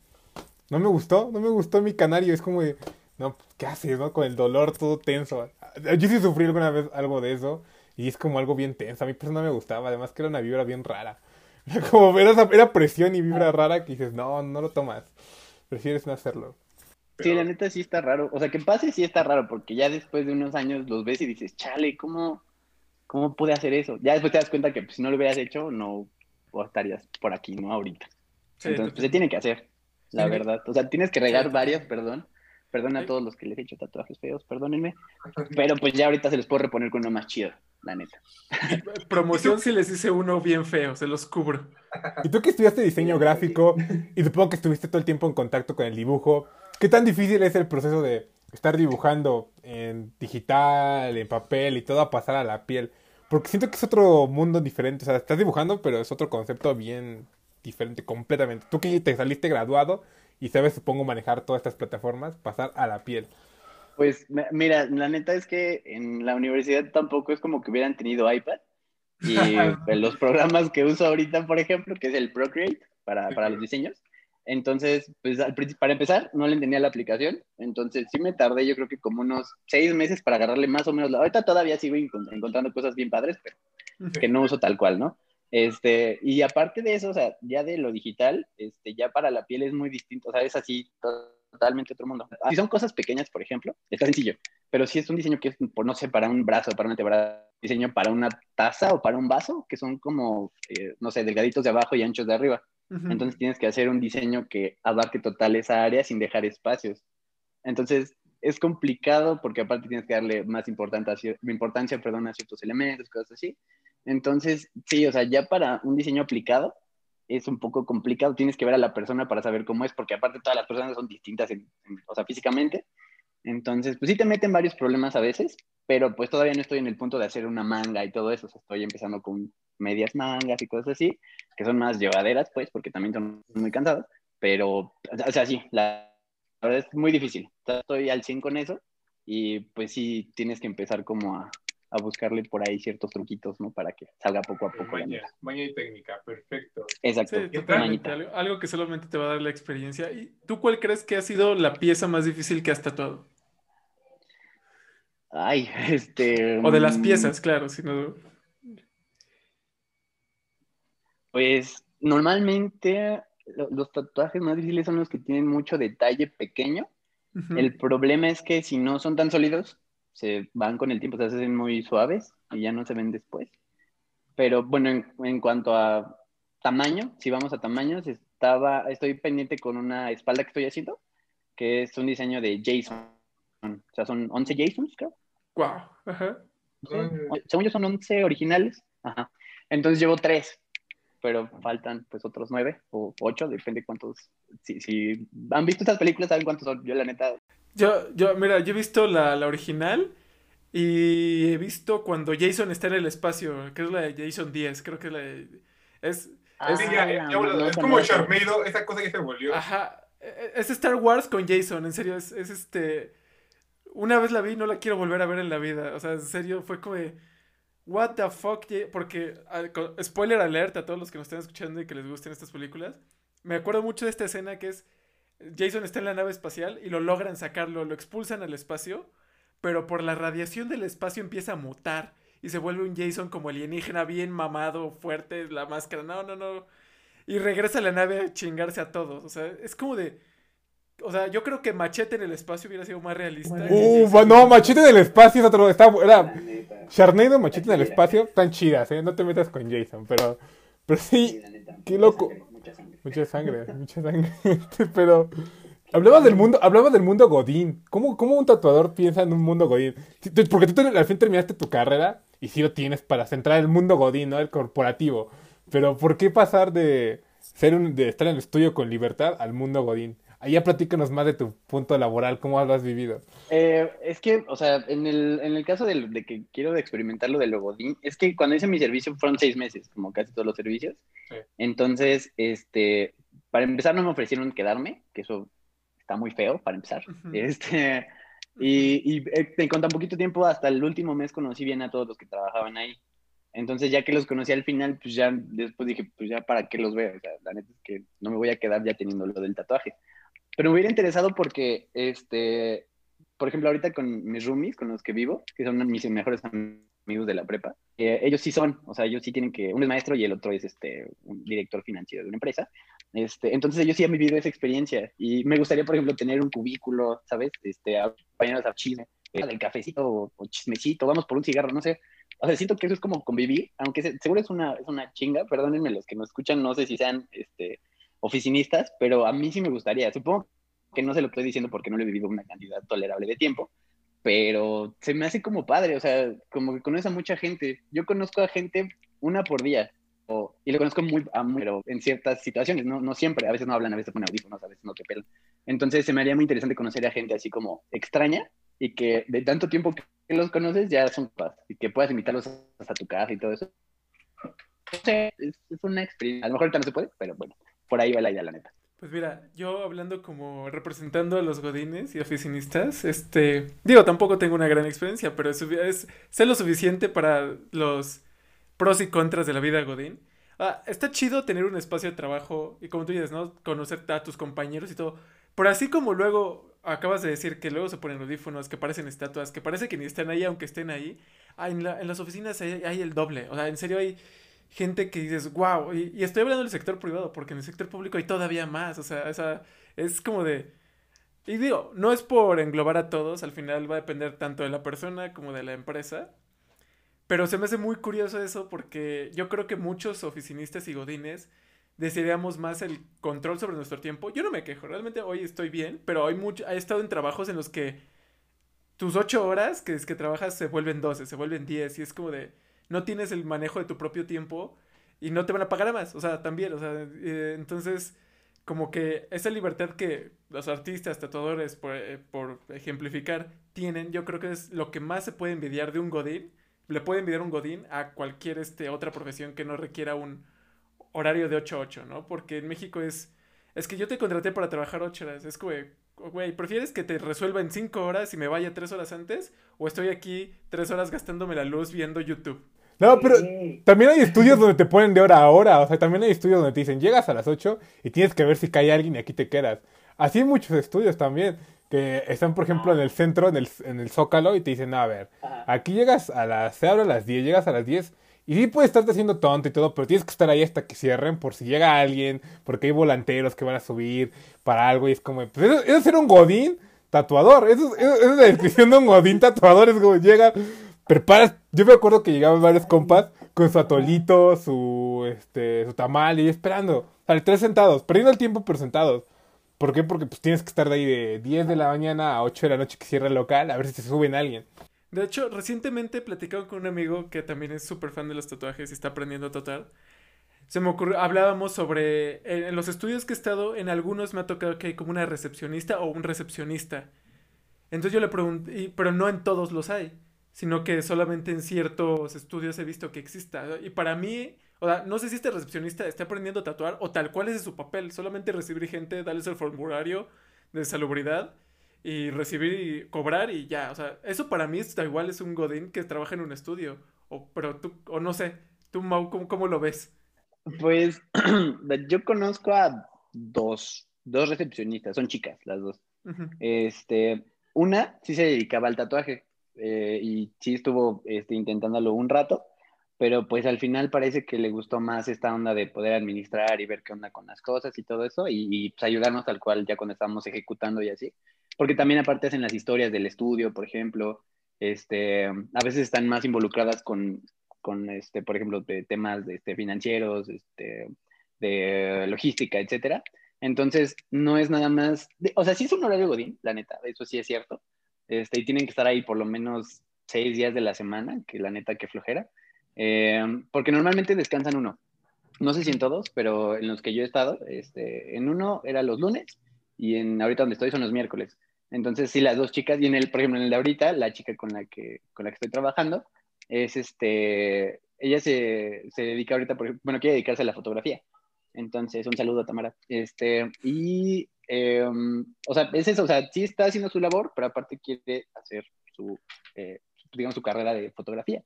no me gustó, no me gustó mi canario. Es como de, no, ¿qué haces, no? Con el dolor todo tenso. Yo sí sufrí alguna vez algo de eso y es como algo bien tenso. A mí pues no me gustaba, además que era una vibra bien rara. Era como, era, esa- era presión y vibra rara que dices, no, no lo tomas. Prefieres no hacerlo. Sí, la neta sí está raro. O sea, que pase sí está raro, porque ya después de unos años los ves y dices, chale, ¿cómo, cómo pude hacer eso? Ya después te das cuenta que pues, si no lo hubieras hecho, no estarías por aquí, ¿no? Ahorita. Sí, Entonces, pues se tiene que hacer, la Sí. verdad. O sea, tienes que regar Sí. varias, perdón. Perdón a todos los que les he hecho tatuajes feos, perdónenme. Pero pues ya ahorita se les puedo reponer con uno más chido, la neta. Promoción si les hice uno bien feo, se los cubro. Y tú que estudiaste diseño gráfico y supongo que estuviste todo el tiempo en contacto con el dibujo, ¿qué tan difícil es el proceso de estar dibujando en digital, en papel y todo a pasar a la piel? Porque siento que es otro mundo diferente, o sea, estás dibujando, pero es otro concepto bien diferente completamente. Tú que te saliste graduado y sabes, supongo, manejar todas estas plataformas, pasar a la piel. Pues mira, la neta es que en la universidad tampoco es como que hubieran tenido iPad. Y en los programas que uso ahorita, por ejemplo, que es el Procreate para, para los diseños. Entonces, pues al para empezar, no le entendía la aplicación. Entonces, sí me tardé, yo creo que como unos seis meses para agarrarle más o menos. La... Ahorita todavía sigo encont- encontrando cosas bien padres, pero que no uso tal cual, ¿no? Este, y aparte de eso, o sea, ya de lo digital, este, ya para la piel es muy distinto, o sea, es así totalmente otro mundo. Si son cosas pequeñas, por ejemplo, está sencillo, pero si es un diseño que es, por no sé, para un brazo, para un antebrazo, diseño para una taza o para un vaso, que son como, eh, no sé, delgaditos de abajo y anchos de arriba. Ujú. Entonces tienes que hacer un diseño que abarque total esa área sin dejar espacios. Entonces es complicado porque aparte tienes que darle más importancia, importancia perdón, a ciertos elementos, cosas así. Entonces, sí, o sea, ya para un diseño aplicado es un poco complicado. Tienes que ver a la persona para saber cómo es, porque aparte todas las personas son distintas, en- o sea, físicamente. Entonces, pues sí te meten varios problemas a veces, pero pues todavía no estoy en el punto de hacer una manga y todo eso. Estoy empezando con medias mangas y cosas así, que son más llevaderas, pues, porque también son muy cansadas. Pero, o sea, sí, la, la verdad es muy difícil. Estoy al 100 con eso y pues sí tienes que empezar como a, a buscarle por ahí ciertos truquitos, ¿no? Para que salga poco a poco la Maña, y técnica, perfecto. Exacto. Sí, ¿Qué totalmente. mañita. Algo, algo que solamente te va a dar la experiencia. ¿Y tú cuál crees que ha sido la pieza más difícil que has tatuado? Ay, este... O de las mm, piezas, claro, sino... Pues normalmente lo- los tatuajes más difíciles son los que tienen mucho detalle pequeño. El problema es que si no son tan sólidos, se van con el tiempo, se hacen muy suaves y ya no se ven después. Pero bueno, en, en cuanto a tamaño, si vamos a tamaños, estaba, estoy pendiente con una espalda que estoy haciendo, que es un diseño de Jason. O sea, son 11 Jasons, creo. Wow. Ajá. Sí, Según yo son 11 originales. Ajá. Entonces llevo tres, pero faltan pues otros nueve o ocho, depende cuántos. Si, si han visto estas películas, saben cuántos son. Yo la neta, Yo, yo, mira, yo he visto la, la original y he visto cuando Jason está en el espacio, que es la de Jason 10, creo que es la de... Es, Ah, Sí, ya- ya- no, no es como. Sharknado, esa cosa que se volvió. Ajá. e- Es Star Wars con Jason, en serio, es, es este... Una vez la vi, no la quiero volver a ver en la vida. O sea, en serio, fue como de... What the fuck, porque... Spoiler alert a todos los que nos están escuchando y que les gusten estas películas. Me acuerdo mucho de esta escena que es... Jason está en la nave espacial y lo logran sacarlo, lo expulsan al espacio, pero por la radiación del espacio empieza a mutar y se vuelve un Jason como alienígena bien mamado, fuerte, la máscara, no, no, no. Y regresa a la nave a chingarse a todos, o sea, es como de... O sea, yo creo que Machete en el espacio hubiera sido más realista. Uh, Jason- no, Machete del espacio es otro. Está, era Sharknado, Machete del espacio, están chidas, ¿eh? No te metas con Jason, pero. Pero sí, qué loco. Mucha sangre, mucha sangre, sangre. pero. Hablabas del mundo, hablabas del mundo Godín. ¿Cómo, ¿Cómo un tatuador piensa en un mundo Godín? Porque tú al fin terminaste tu carrera y sí lo tienes para centrar el mundo Godín, ¿no? El corporativo. Pero ¿por qué pasar de ser de estar en el estudio con libertad al mundo Godín? Ahí ya platícanos más de tu punto laboral, cómo lo has vivido. Eh, es que, o sea, en el, en el caso del- de, que quiero experimentar lo del logodín, es que cuando hice mi servicio fueron seis meses, como casi todos los servicios. Sí. Entonces, este, para empezar no me ofrecieron quedarme, que eso está muy feo para empezar. Este, y, y eh, en con tan poquito tiempo, hasta el último mes conocí bien a todos los que trabajaban ahí. Entonces, ya que los conocí al final, pues ya después dije, pues ya para qué los veo. O sea, la neta es que no me voy a quedar ya teniendo lo del tatuaje. Pero me hubiera interesado porque, este, por ejemplo, ahorita con mis roomies, con los que vivo, que son mis mejores amigos de la prepa, eh, ellos sí son, o sea, ellos sí tienen que, uno es maestro y el otro es este, un director financiero de una empresa. Este, entonces ellos sí han vivido esa experiencia y me gustaría, por ejemplo, tener un cubículo, ¿sabes? Este, acompañarnos a chisme, eh, del cafecito o, o chismecito, vamos por un cigarro, no sé. O sea, siento que eso es como convivir, aunque se- seguro es una, es una chinga, perdónenme los que nos escuchan, no sé si sean este, oficinistas, pero a mí sí me gustaría. Supongo que no se lo estoy diciendo porque no lo he vivido una cantidad tolerable de tiempo, pero se me hace como padre, o sea, como que conoces a mucha gente. Yo conozco a gente una por día, o- y lo conozco muy, a muy- pero en ciertas situaciones, no, no siempre, a veces no hablan, a veces ponen audífonos, a veces no te pelan. Entonces se me haría muy interesante conocer a gente así como extraña y que de tanto tiempo que los conoces ya son paz y que puedas invitarlos hasta tu casa y todo eso. No sé, es, es una experiencia. A lo mejor ahorita no se puede, pero bueno, por ahí va la idea, la neta. Pues mira, yo hablando como representando a los godines y oficinistas, este, digo, tampoco tengo una gran experiencia, pero es, es- sé lo suficiente para los pros y contras de la vida godín. Ah, está chido tener un espacio de trabajo y como tú dices, ¿no? Conocer a tus compañeros y todo. Pero así como luego acabas de decir que luego se ponen audífonos, que parecen estatuas, que parece que ni están ahí aunque estén ahí, ah, en, la- en las oficinas hay, hay el doble. O sea, en serio hay gente que dices, wow, y, estoy hablando del sector privado, porque en el sector público hay todavía más, o sea, esa, es como de... Y digo, no es por englobar a todos, al final va a depender tanto de la persona como de la empresa, pero se me hace muy curioso eso porque yo creo que muchos oficinistas y godines desearíamos más el control sobre nuestro tiempo. Yo no me quejo, realmente hoy estoy bien, pero hay mucho, he estado en trabajos en los que tus ocho horas que es que trabajas se vuelven 12, se vuelven 10 y es como de no tienes el manejo de tu propio tiempo y no te van a pagar más, o sea, también, o sea, eh, entonces como que esa libertad que los artistas, tatuadores, por, eh, por ejemplificar, tienen, yo creo que es lo que más se puede envidiar de un godín, le puede envidiar un godín a cualquier este, otra profesión que no requiera un horario de 8 a 8, ¿no? Porque en México es, es que yo te contraté para trabajar 8 horas, es como, güey, ¿prefieres que te resuelva en 5 horas y me vaya 3 horas antes? ¿O estoy aquí 3 horas gastándome la luz viendo YouTube? No, pero también hay estudios donde te ponen de hora a hora. O sea, también hay estudios donde te dicen, llegas a las 8 y tienes que ver si cae alguien y aquí te quedas. Así hay muchos estudios también. Que están, por ejemplo, en el centro, en el, en el Zócalo, y te dicen, no, a ver, aquí llegas a las, se abre a las 10, llegas a las 10, y sí puedes estarte haciendo tonto y todo, pero tienes que estar ahí hasta que cierren por si llega alguien, porque hay volanteros que van a subir para algo, y es como, pues eso, eso es ser un godín tatuador, eso, es- eso- esa es la descripción de un godín tatuador, es como llega, preparas, yo me acuerdo que llegaban varios compas con su atolito, su, este, su tamal, y esperando, o tres sentados, perdiendo el tiempo, pero sentados. ¿Por qué? Porque pues tienes que estar de ahí de 10 de la mañana a 8 de la noche que cierra el local a ver si te suben alguien. De hecho, recientemente he platicado con un amigo que también es súper fan de los tatuajes y está aprendiendo a tatuar. Se me ocurrió, hablábamos sobre, en los estudios que he estado, en algunos me ha tocado que hay como una recepcionista o un recepcionista. Entonces yo le pregunté, pero no en todos los hay, sino que solamente en ciertos estudios he visto que exista. Y para mí, o sea, no sé si este recepcionista está aprendiendo a tatuar o tal cual es su papel, solamente recibir gente, darles el formulario de salubridad y recibir y cobrar y ya, o sea, eso para mí está igual es un godín que trabaja en un estudio, o pero tú, o no sé, tú Mau, ¿cómo, cómo lo ves? Pues yo conozco a dos, dos recepcionistas, son chicas las dos. Este, una sí se dedicaba al tatuaje eh, y sí estuvo este, intentándolo un rato, pero pues al final parece que le gustó más esta onda de poder administrar y ver qué onda con las cosas y todo eso y, y pues ayudarnos tal cual ya cuando estamos ejecutando y así. Porque también aparte hacen las historias del estudio, por ejemplo, este, a veces están más involucradas con, con este, por ejemplo, de temas de, este, financieros, este, de logística, etcétera. Entonces, no es nada más, o sea, sí es un horario godín, la neta, eso sí es cierto. Este, y tienen que estar ahí por lo menos seis días de la semana, que la neta que flojera. Eh, porque normalmente descansan uno. No sé si en todos, pero en los que yo he estado, este, en uno era los lunes y en ahorita donde estoy son los miércoles. Entonces, sí, las dos chicas, y en el, por ejemplo, en el de ahorita, la chica con la que, con la que estoy trabajando, es este, ella se, se dedica ahorita, por, bueno, quiere dedicarse a la fotografía. Entonces, un saludo a Tamara. Este, y, em, o sea, es eso, o sea, sí está haciendo su labor, pero aparte quiere hacer su, eh, digamos, su carrera de fotografía.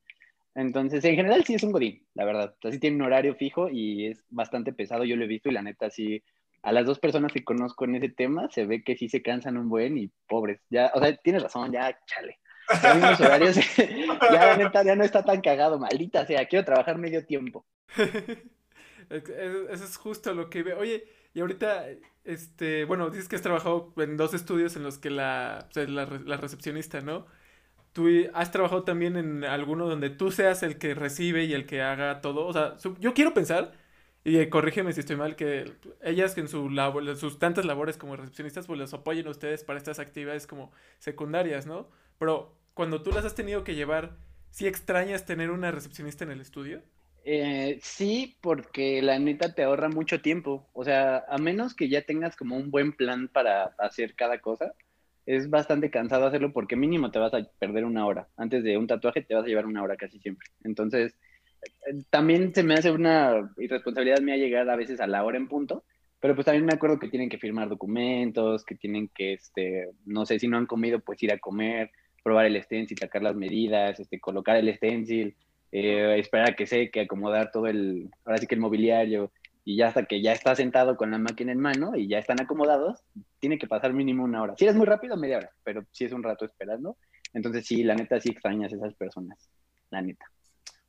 Entonces, en general sí es un godín, la verdad. O sea, sí tiene un horario fijo y es bastante pesado, yo lo he visto y la neta sí a las dos personas que conozco en ese tema, se ve que sí se cansan un buen y pobres. Ya, o sea, tienes razón, ya, chale. Ya horarios, ya la neta ya no está tan cagado, maldita sea, quiero trabajar medio tiempo. Eso es justo lo que veo. Oye, y ahorita, este, bueno, dices que has trabajado en dos estudios en los que la, la, la recepcionista, ¿no? ¿Tú has trabajado también en alguno donde tú seas el que recibe y el que haga todo? O sea, yo quiero pensar y eh, corrígeme si estoy mal, que ellas que en su labor, sus tantas labores como recepcionistas, pues les apoyen a ustedes para estas actividades como secundarias, ¿no? Pero cuando tú las has tenido que llevar, ¿sí extrañas tener una recepcionista en el estudio? Eh, sí, porque la neta te ahorra mucho tiempo. O sea, a menos que ya tengas como un buen plan para hacer cada cosa, es bastante cansado hacerlo porque mínimo te vas a perder una hora. Antes de un tatuaje te vas a llevar una hora casi siempre. Entonces, también se me hace una irresponsabilidad mía llegar a veces a la hora en punto, pero pues también me acuerdo que tienen que firmar documentos, que tienen que, este, no sé, si no han comido, pues ir a comer, probar el stencil, sacar las medidas, este, colocar el stencil, eh, esperar a que seque, acomodar todo el, ahora sí que el mobiliario, y ya hasta que ya está sentado con la máquina en mano y ya están acomodados, tiene que pasar mínimo una hora. Si es muy rápido, media hora, pero si es un rato esperando. Entonces sí, la neta sí extrañas a esas personas, la neta.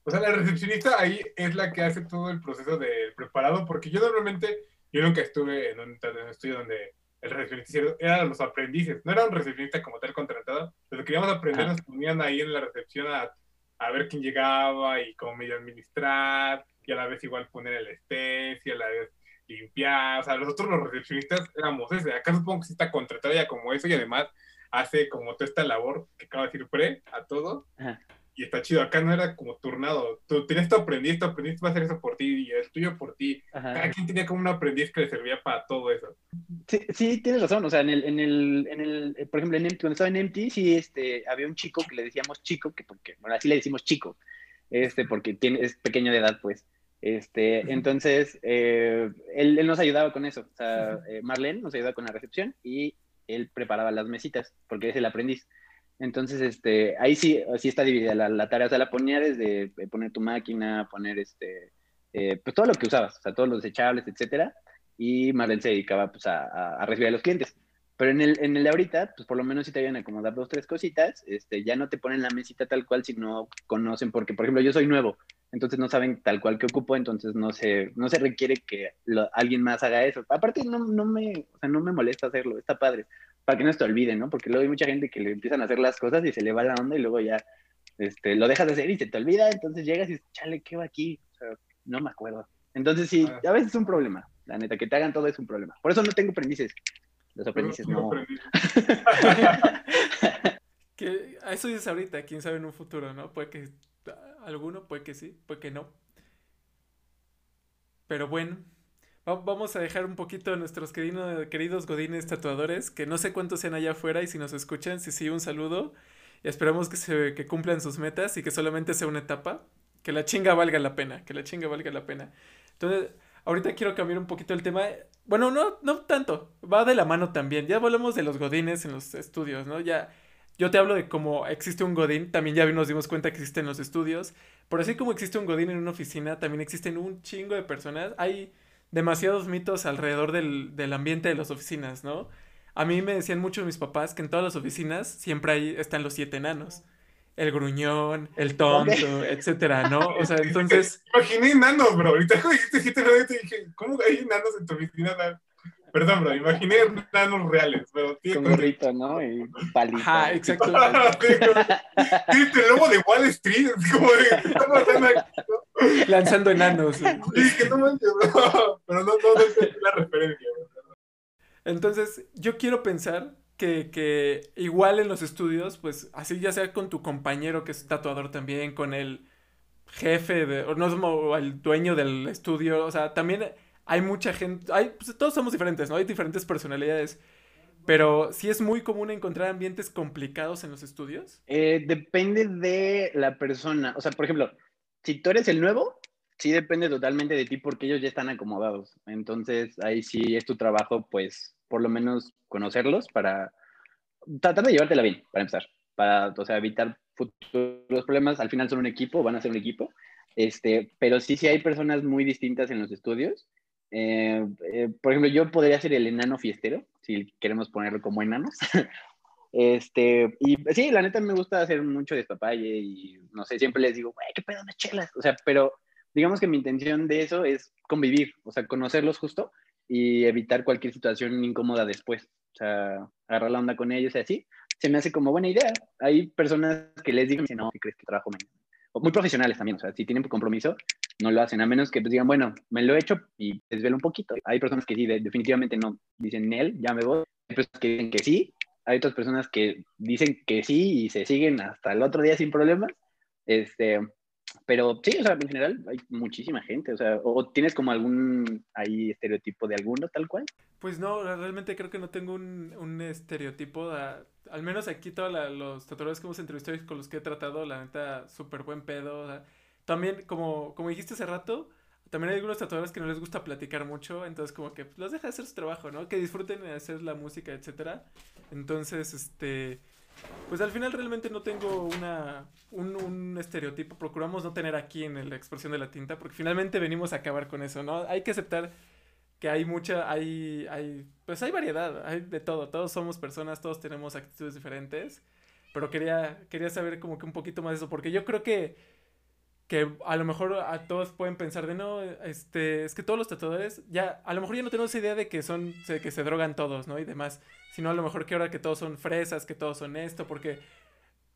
O sea, la recepcionista ahí es la que hace todo el proceso del preparado, porque yo normalmente, yo nunca estuve en un, estudio donde el recepcionista eran los aprendices, no era un recepcionista como tal contratado, pero queríamos aprender, nos ponían ahí en la recepción a, a, ver quién llegaba y cómo medio administrar, y a la vez igual poner el estés, y a la vez limpiar, o sea, nosotros los recepcionistas éramos ese, acá supongo que sí está contratada ya como eso, y además hace como toda esta labor que acaba de decir pre a todo. Ajá y está chido. Acá no era como turnado. Tú tienes tu aprendiz, tu aprendiz va a hacer eso por ti y el tuyo por ti. Cada quien tenía como un aprendiz que le servía para todo eso. Sí, sí, tienes razón. O sea, en el, en el, en el por ejemplo, en MT, cuando estaba en MT, sí, este, había un chico que le decíamos chico, que porque, bueno, así le decimos chico, este, porque tiene, es pequeño de edad, pues. Este, entonces, eh, él, él, nos ayudaba con eso. O sea, eh, Marlene nos ayudaba con la recepción y él preparaba las mesitas, porque es el aprendiz. Entonces, este, ahí sí, sí está dividida la, tarea. O sea, la ponía desde poner tu máquina, poner este, eh, pues todo lo que usabas, o sea, todos los desechables, etcétera. Y Marlene se dedicaba pues a, a, recibir a los clientes. Pero en el, en el de ahorita, pues por lo menos sí te ayudan a acomodar dos, tres cositas. Este, ya no te ponen la mesita tal cual si no conocen, porque por ejemplo yo soy nuevo, entonces no saben tal cual que ocupo, entonces no se, no se requiere que alguien más haga eso. Aparte no, no, me, o sea, no me molesta hacerlo, está padre para que no se te olvide, ¿no? Porque luego hay mucha gente que le empiezan a hacer las cosas y se le va la onda y luego ya este, lo dejas de hacer y se te olvida, entonces llegas y dices, chale, ¿qué va aquí? O sea, no me acuerdo. Entonces sí, ah. a veces es un problema, la neta, que te hagan todo es un problema. Por eso no tengo aprendices. Los aprendices no. que eso dices ahorita, quién sabe en un futuro, ¿no? Puede que alguno, puede que sí, puede que no. Pero bueno, vamos a dejar un poquito a nuestros queridos godines tatuadores, que no sé cuántos sean allá afuera y si nos escuchan, si sí, un saludo. Y esperamos que, se, que cumplan sus metas y que solamente sea una etapa. Que la chinga valga la pena, que la chinga valga la pena. Entonces, ahorita quiero cambiar un poquito el tema. Bueno, no, no tanto, va de la mano también. Ya hablamos de los godines en los estudios, ¿no? Ya yo te hablo de cómo existe un Godín, también ya nos dimos cuenta que existen los estudios, pero así como existe un Godín en una oficina, también existen un chingo de personas. Hay demasiados mitos alrededor del, del ambiente de las oficinas, ¿no? A mí me decían mucho mis papás que en todas las oficinas siempre ahí están los siete enanos. El gruñón, el tonto, etcétera, ¿no? O sea, entonces... Imaginé enanos, bro. Ahorita dijiste siete enanos y dije, ¿cómo hay enanos en tu oficina? Perdón, bro, imaginé nanos reales, pero... Con gorrito, ¿no? Y palito. Ajá, exacto. Sí, el lobo de Wall Street, como de... Lanzando enanos. Sí, que no manches, bro. Pero no, no, no es la referencia. Entonces, yo quiero pensar que, que igual en los estudios, pues así ya sea con tu compañero que es tatuador también, con el jefe de, o no o el dueño del estudio, o sea, también hay mucha gente, hay, pues, todos somos diferentes, ¿no? Hay diferentes personalidades. Pero sí es muy común encontrar ambientes complicados en los estudios. Eh, depende de la persona. O sea, por ejemplo, si tú eres el nuevo, sí depende totalmente de ti porque ellos ya están acomodados. Entonces, ahí sí es tu trabajo, pues, por lo menos conocerlos para tratar de llevártela bien, para empezar. Para, o sea, evitar futuros problemas. Al final son un equipo, van a ser un equipo. Este, pero sí, sí hay personas muy distintas en los estudios eh, eh, por ejemplo, yo podría ser el enano fiestero, si queremos ponerlo como enanos. este, y sí, la neta me gusta hacer mucho despapalle y no sé, siempre les digo, güey, qué pedo de chelas. O sea, pero digamos que mi intención de eso es convivir, o sea, conocerlos justo y evitar cualquier situación incómoda después. O sea, agarrar la onda con ellos y así. Se me hace como buena idea. Hay personas que les digo, no, ¿qué crees que trabajo mañana? Muy profesionales también, o sea, si tienen compromiso, no lo hacen, a menos que pues, digan, bueno, me lo he hecho y desvelo un poquito. Hay personas que sí, definitivamente no, dicen, él, ya me voy. Hay personas que dicen que sí, hay otras personas que dicen que sí y se siguen hasta el otro día sin problemas. Este, pero sí, o sea, en general hay muchísima gente, o sea, o tienes como algún ahí estereotipo de alguno tal cual. Pues no, realmente creo que no tengo un, un estereotipo, al menos aquí todos los tatuadores que hemos entrevistado y con los que he tratado, la neta, súper buen pedo, también, como, como dijiste hace rato, también hay algunos tatuadores que no les gusta platicar mucho, entonces como que los deja hacer su trabajo, ¿no? Que disfruten de hacer la música, etcétera. Entonces, este, pues al final realmente no tengo una, un, un, estereotipo, procuramos no tener aquí en la expresión de la tinta, porque finalmente venimos a acabar con eso, ¿no? Hay que aceptar que hay mucha, hay, hay, pues hay variedad, hay de todo, todos somos personas, todos tenemos actitudes diferentes, pero quería, quería saber como que un poquito más de eso, porque yo creo que que a lo mejor a todos pueden pensar de no, este, es que todos los tatuadores, ya, a lo mejor ya no tenemos idea de que son, que se drogan todos, ¿no? Y demás, sino a lo mejor que ahora que todos son fresas, que todos son esto, porque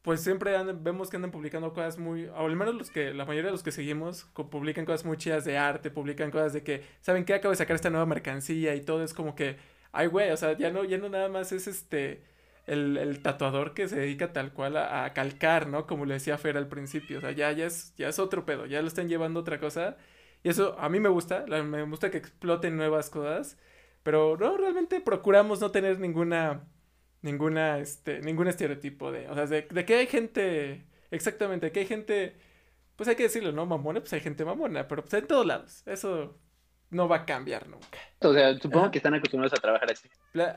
pues siempre vemos que andan publicando cosas muy, o al menos los que, la mayoría de los que seguimos, publican cosas muy chidas de arte, publican cosas de que, ¿saben qué? Acabo de sacar esta nueva mercancía y todo es como que, ay, güey, o sea, ya no, ya no nada más es este el, tatuador que se dedica tal cual a, calcar, ¿no? Como le decía Fer al principio, o sea, ya, ya, es, ya es otro pedo, ya lo están llevando a otra cosa. Y eso a mí me gusta, me gusta que exploten nuevas cosas, pero no, realmente procuramos no tener ninguna, ninguna, este, ningún estereotipo de, o sea, de, de que hay gente, exactamente, que hay gente, pues hay que decirlo, ¿no? Mamona, pues hay gente mamona, pero pues en todos lados, eso no va a cambiar nunca. O sea, supongo que están acostumbrados a trabajar así.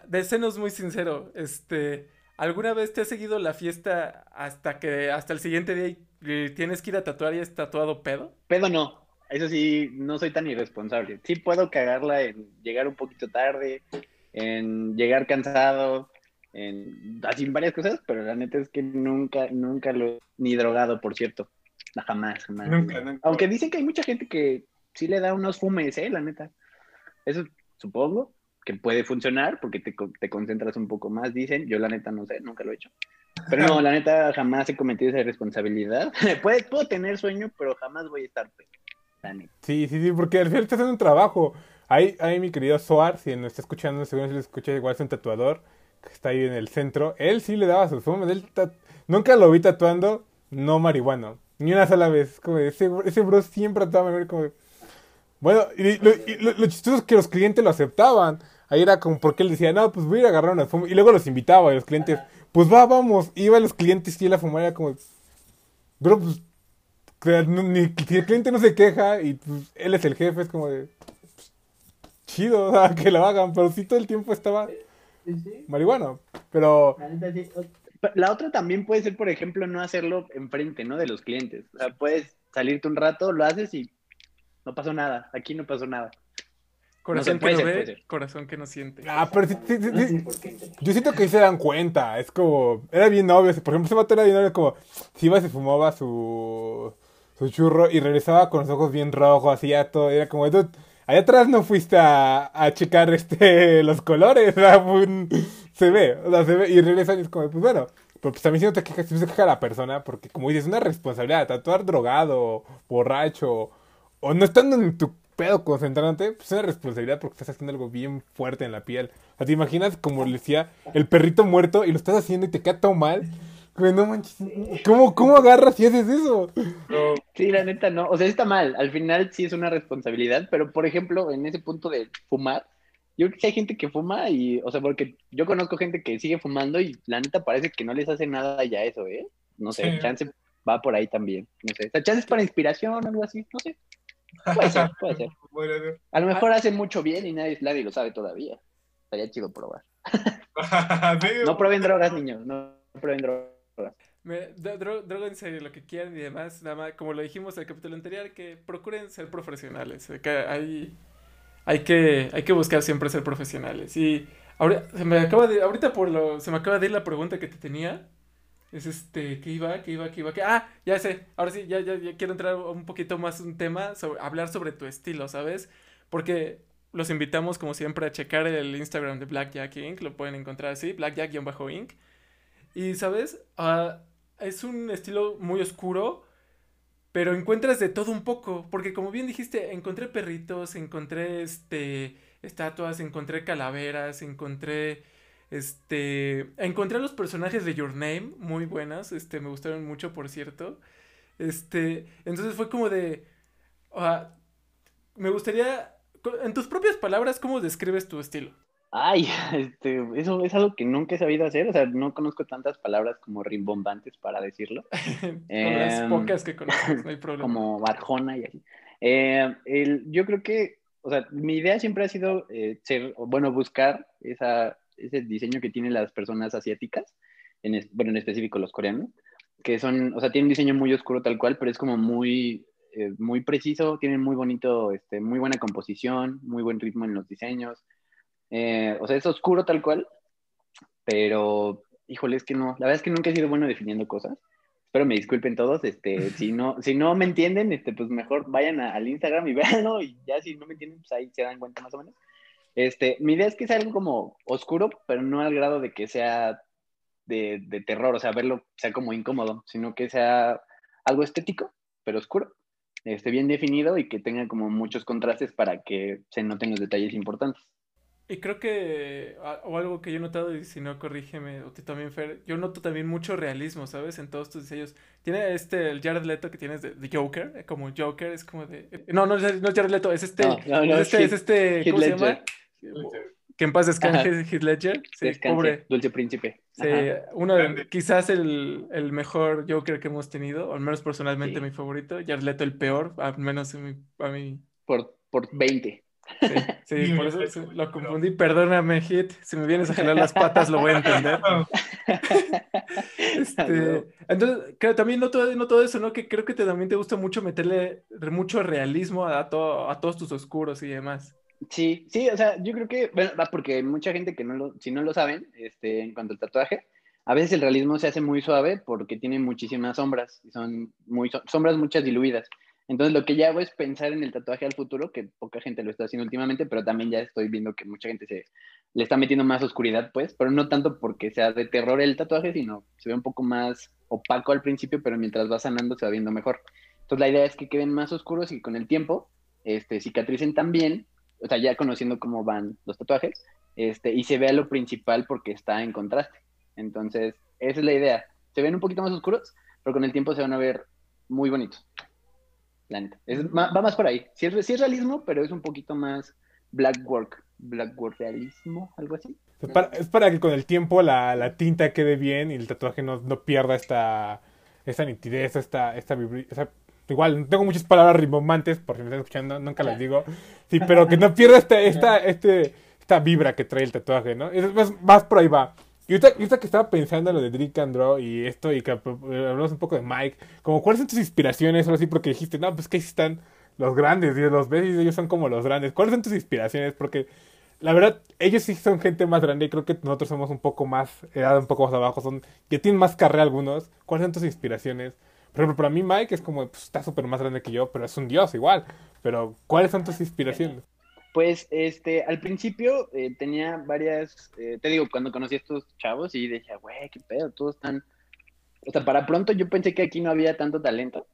de senos muy sincero, este, ¿alguna vez te has seguido la fiesta hasta que hasta el siguiente día y tienes que ir a tatuar y has tatuado pedo? Pedo no. Eso sí, no soy tan irresponsable. Sí puedo cagarla en llegar un poquito tarde, en llegar cansado, en así varias cosas, pero la neta es que nunca, nunca lo ni drogado, por cierto. Jamás, jamás. Nunca, nunca. Aunque dicen que hay mucha gente que sí le da unos fumes, ¿eh? La neta. Eso supongo que puede funcionar porque te, te concentras un poco más, dicen. Yo la neta no sé, nunca lo he hecho. Pero no, la neta jamás he cometido esa responsabilidad. puedo, puedo tener sueño, pero jamás voy a estar Sí, sí, sí, porque al final estás haciendo un trabajo. Ahí, ahí mi querido Soar, si nos está escuchando, seguro si lo escucha, igual es un tatuador, que está ahí en el centro, él sí le daba sus fumes. Él nunca lo vi tatuando no marihuano. Ni una sola vez. Como ese, ese bro siempre ver como... Bueno, y lo, y lo- lo chistoso es que los clientes lo aceptaban. Ahí era como porque él decía, no, pues voy a ir a agarrar una fuma. Y luego los invitaba y los clientes, pues va, vamos. Iban los clientes y él a fumar era como... Bro, pues... ni, si el cliente no se queja y pues, él es el jefe, es como de... pues, chido, o sea, que lo hagan. Pero sí todo el tiempo estaba marihuano. Pero... La otra también puede ser, por ejemplo, no hacerlo enfrente, ¿no? De los clientes. O sea, puedes salirte un rato, lo haces y no pasó nada. Aquí no pasó nada. Corazón No que no ser, ve, corazón que no siente. Ah, pero sí, sí, sí, sí. Yo siento que ahí se dan cuenta. Es como. Era bien obvio. Por ejemplo, ese vato era bien obvio. Como. Si iba, se fumaba su. Su churro y regresaba con los ojos bien rojos. Así ya todo. Era como. "Dude, allá atrás no fuiste a, a checar este, los colores. un- se ve. O sea, se ve. Y regresan y es como. Pues bueno. Pero pues también si no te quejas, si no se queja la persona. Porque como dices, es una responsabilidad. Tatuar drogado, borracho. O no estando en tu pedo concentrante, pues es una responsabilidad porque estás haciendo algo bien fuerte en la piel. O sea, ¿te imaginas como le decía el perrito muerto y lo estás haciendo y te queda todo mal? Güey, no manches. ¿Cómo, cómo agarras y haces eso? No, Sí, la neta no. O sea, está mal. Al final sí es una responsabilidad, pero por ejemplo, en ese punto de fumar, yo creo que hay gente que fuma y, o sea, porque yo conozco gente que sigue fumando y la neta parece que no les hace nada ya eso, ¿eh? No sé, Sí. chance va por ahí también. No sé. O sea, chance es para inspiración o algo así. No sé. Puede ser, puede ser. A lo mejor hacen mucho bien y nadie, nadie lo sabe todavía. Estaría chido probar. No prueben drogas, niños. No prueben drogas. Me, dro- dro- droguense lo que quieran y demás, nada más, como lo dijimos en el capítulo anterior, que procuren ser profesionales, que hay, hay que, hay que buscar siempre ser profesionales. Y ahora, se me acaba de, ahorita por lo, se me acaba de ir la pregunta que te tenía, es este, ¿qué iba? ¿Qué iba? ¿Qué iba? ¿Qué? Ah, ya sé, ahora sí, ya, ya, ya quiero entrar un poquito más un tema, sobre, hablar sobre tu estilo, ¿sabes? Porque los invitamos como siempre a checar el Instagram de Blackjack Inc., lo pueden encontrar así, blackjack-inc. Y, ¿sabes? Ah, es un estilo muy oscuro, pero encuentras de todo un poco, porque como bien dijiste, encontré perritos, encontré este estatuas, encontré calaveras, encontré este encontré a los personajes de Your Name muy buenas, este me gustaron mucho, por cierto. Este, entonces fue como de ah, me gustaría en tus propias palabras, ¿cómo describes tu estilo? Ay, este, eso es algo que nunca he sabido hacer, o sea, no conozco tantas palabras como rimbombantes para decirlo, Con las Em, pocas que conoces, no hay problema. como Arjona y así. Eh, el- yo creo que, o sea, mi idea siempre ha sido eh, ser, bueno, buscar esa, ese diseño que tienen las personas asiáticas, en es- bueno, en específico los coreanos, que son, o sea, tienen un diseño muy oscuro tal cual, pero es como muy, eh, muy preciso, tienen muy bonito, este, muy buena composición, muy buen ritmo en los diseños. Eh, o sea, es oscuro tal cual, pero, híjole, es que no, la verdad es que nunca he sido bueno definiendo cosas. Espero me disculpen todos, este, si no, si no me entienden, este, pues mejor vayan a- al Instagram y véanlo y ya si no me entienden, pues ahí se dan cuenta más o menos. Este, mi idea es que sea algo como oscuro, pero no al grado de que sea de, terror, o sea, verlo sea como incómodo, sino que sea algo estético, pero oscuro, este, bien definido y que tenga como muchos contrastes para que se noten los detalles importantes. Y creo que, a- o algo que yo he notado, y si no, corrígeme, o tú también, Fer, yo noto también mucho realismo, ¿sabes? En todos tus diseños. Tiene este, el Jared Leto que tienes de, de Joker, eh, como Joker, es como de... No, no, es- no es Jared Leto, es este, No, no, no, es este, Heath- es este, Heath ¿cómo se Ledger. llama? Que en paz descanse, Heath Ledger. Sí, Descanse, pobre. Dulce Príncipe. Sí, uno de, Grande. quizás el, el mejor Joker que hemos tenido, o al menos personalmente Sí. mi favorito. Jared Leto el peor, al menos en mi- a mí. Por, por 20. Sí, por eso lo confundí. Perdóname, Hit. Si me vienes a jalar las patas, lo voy a entender. Este, entonces, creo, también noto, noto eso, ¿no? Que creo que te, también te gusta mucho meterle mucho realismo a, todo, a todos tus oscuros y demás. Sí, sí, o sea, yo creo que, bueno, porque hay mucha gente que no lo, si no lo saben, este, en cuanto al tatuaje, a veces el realismo se hace muy suave porque tiene muchísimas sombras, y son muy, so- sombras muchas diluidas. Entonces lo que ya hago es pensar en el tatuaje al futuro, que poca gente lo está haciendo últimamente, pero también ya estoy viendo que mucha gente se le está metiendo más oscuridad, pues, pero no tanto porque sea de terror el tatuaje, sino se ve un poco más opaco al principio, pero mientras va sanando se va viendo mejor. Entonces la idea es que queden más oscuros y con el tiempo este, cicatricen también, o sea, ya conociendo cómo van los tatuajes, este, y se vea lo principal porque está en contraste. Entonces, esa es la idea. Se ven un poquito más oscuros, pero con el tiempo se van a ver muy bonitos. La neta. Es, va más por ahí. Sí es, es, realismo, pero es un poquito más black work. Black work realismo, algo así. Es para, es para que con el tiempo la, la, tinta quede bien y el tatuaje no, no pierda esta, esta nitidez, esta, esta, esta igual, tengo muchas palabras rimbombantes, por si me están escuchando, nunca las digo. Sí, pero que no pierda esta, esta, este, esta vibra que trae el tatuaje, ¿no? Es, más por ahí va. Y ahorita, que estaba pensando en lo de Drink and Draw y esto, y que eh, hablamos un poco de Mike, como cuáles son tus inspiraciones o así, porque dijiste, no, pues que ahí están los grandes, y los ves ellos son como los grandes. ¿Cuáles son tus inspiraciones? Porque la verdad, ellos sí son gente más grande y creo que nosotros somos un poco más, edad un poco más abajo, son, que tienen más carrera algunos. ¿Cuáles son tus inspiraciones? Por ejemplo, para mí Mike es como, pues, está súper más grande que yo, pero es un dios igual. Pero, ¿cuáles son tus inspiraciones? Pues, este, al principio eh, tenía varias, eh, te digo, cuando conocí a estos chavos y decía, güey, qué pedo, todos están... O sea, para pronto yo pensé que aquí no había tanto talento.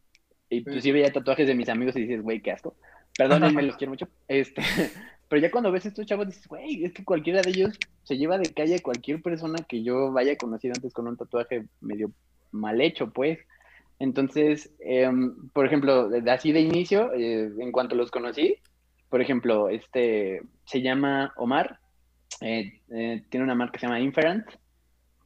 Y pues sí veía tatuajes de mis amigos y dices, güey, qué asco. Perdónenme, los quiero mucho. Este, pero ya cuando ves a estos chavos dices, güey, es que cualquiera de ellos se lleva de calle a cualquier persona que yo vaya conocido antes con un tatuaje medio mal hecho, pues. Entonces, em, por ejemplo, así de inicio, eh, en cuanto los conocí, por ejemplo, este se llama Omar, eh, eh, tiene una marca que se llama Inferent.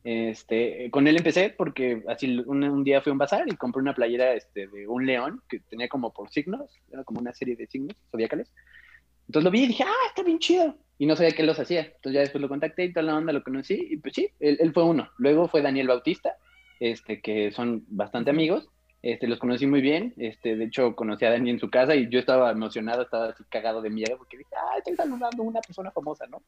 Este, con él empecé porque así un, día fui a un bazar y compré una playera este, de un león que tenía como por signos, era como una serie de signos zodiacales. Entonces lo vi y dije, ah, está bien chido. Y no sabía qué los hacía. Entonces ya después lo contacté y toda la onda lo conocí. Y pues sí, él, él fue uno. Luego fue Daniel Bautista, este, que son bastante amigos. Este, los conocí muy bien, este, de hecho conocí a Dani en su casa y yo estaba emocionado, estaba así cagado de miedo porque dije, ah, estoy saludando a una persona famosa, ¿no?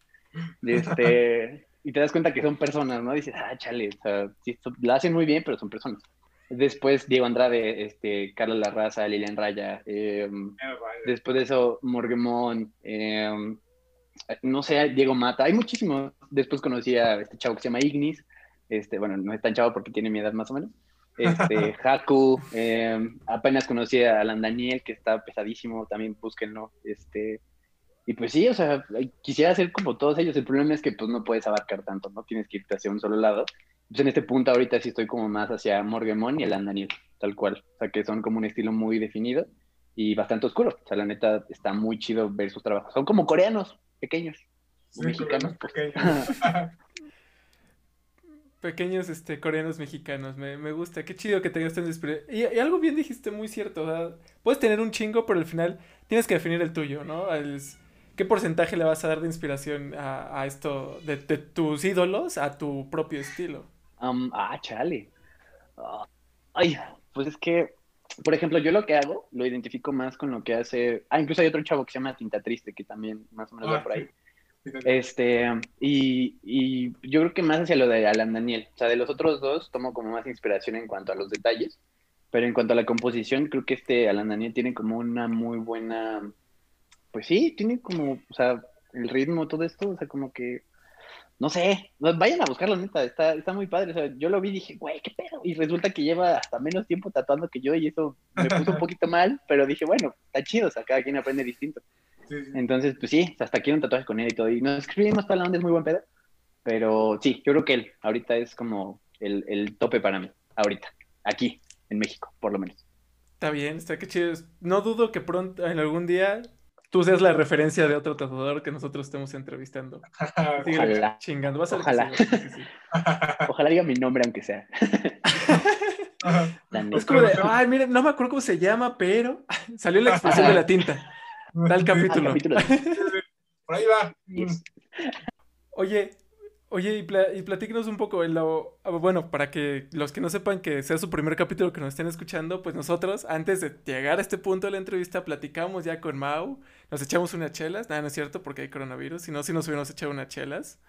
Este, y te das cuenta que son personas, ¿no? dices, ah, chale, o sea, sí, lo hacen muy bien, pero son personas. Después Diego Andrade, este, Carlos Larraza, Lilian Raya, em, después de eso Morgemón, em, no sé, Diego Mata, hay muchísimos. Después conocí a este chavo que se llama Ignis, este, bueno, no es tan chavo porque tiene mi edad más o menos este, Haku, em, apenas conocí a Alan Daniel, que está pesadísimo, también búsquenlo, este, y pues sí, o sea, quisiera ser como todos ellos, el problema es que pues no puedes abarcar tanto, ¿no? Tienes que irte hacia un solo lado, pues en este punto ahorita sí estoy como más hacia Morgemon y Alan Daniel, tal cual, o sea, que son como un estilo muy definido y bastante oscuro, o sea, la neta está muy chido ver sus trabajos, son como coreanos, pequeños, mexicanos, pues. pequeños este, coreanos mexicanos. Me, me gusta. Qué chido que tengas tan inspiración. Y, y, algo bien dijiste muy cierto. O sea, puedes tener un chingo, pero al final tienes que definir el tuyo, ¿no? El, ¿Qué porcentaje le vas a dar de inspiración a, a esto, de, de, tus ídolos, a tu propio estilo? Um, ah, chale. Uh, ay, pues es que, por ejemplo, yo lo que hago, lo identifico más con lo que hace. Ah, incluso hay otro chavo que se llama Tinta Triste, que también más o menos ah, va por ahí. Este, y, y, yo creo que más hacia lo de Alan Daniel. O sea, de los otros dos tomo como más inspiración en cuanto a los detalles. Pero en cuanto a la composición, creo que este Alan Daniel tiene como una muy buena. Pues sí, tiene como, o sea, el ritmo, todo esto, o sea, como que. No sé, vayan a buscarlo, neta, está, está muy padre. O sea, yo lo vi y dije, güey, qué pedo. Y resulta que lleva hasta menos tiempo tatuando que yo y eso me puso un poquito mal, pero dije, bueno, está chido, o sea, cada quien aprende distinto. Entonces, pues sí, hasta quiero un tatuaje con él y todo. Y nos escribimos para la onda, es muy buen pedo. Pero sí, yo creo que él ahorita es como el, el tope para mí, ahorita, aquí, en México, por lo menos. Está bien, está que chido. No dudo que pronto, en algún día, tú seas la referencia de otro tatuador que nosotros estemos entrevistando. Ojalá. Chingando, vas a Ojalá. Sí, sí. Ojalá diga mi nombre, aunque sea. es como de, ay, mira, no me acuerdo cómo se llama, pero salió la expresión de la tinta. Tal capítulo. capítulo. Por ahí va. Oye, oye, y, pl y platíquenos un poco, lo, ah, bueno, para que los que no sepan que sea su primer capítulo que nos estén escuchando, pues nosotros, antes de llegar a este punto de la entrevista, platicamos ya con Mau, nos echamos unas chelas, nada, no es cierto porque hay coronavirus, si no, si nos hubiéramos echado unas chelas.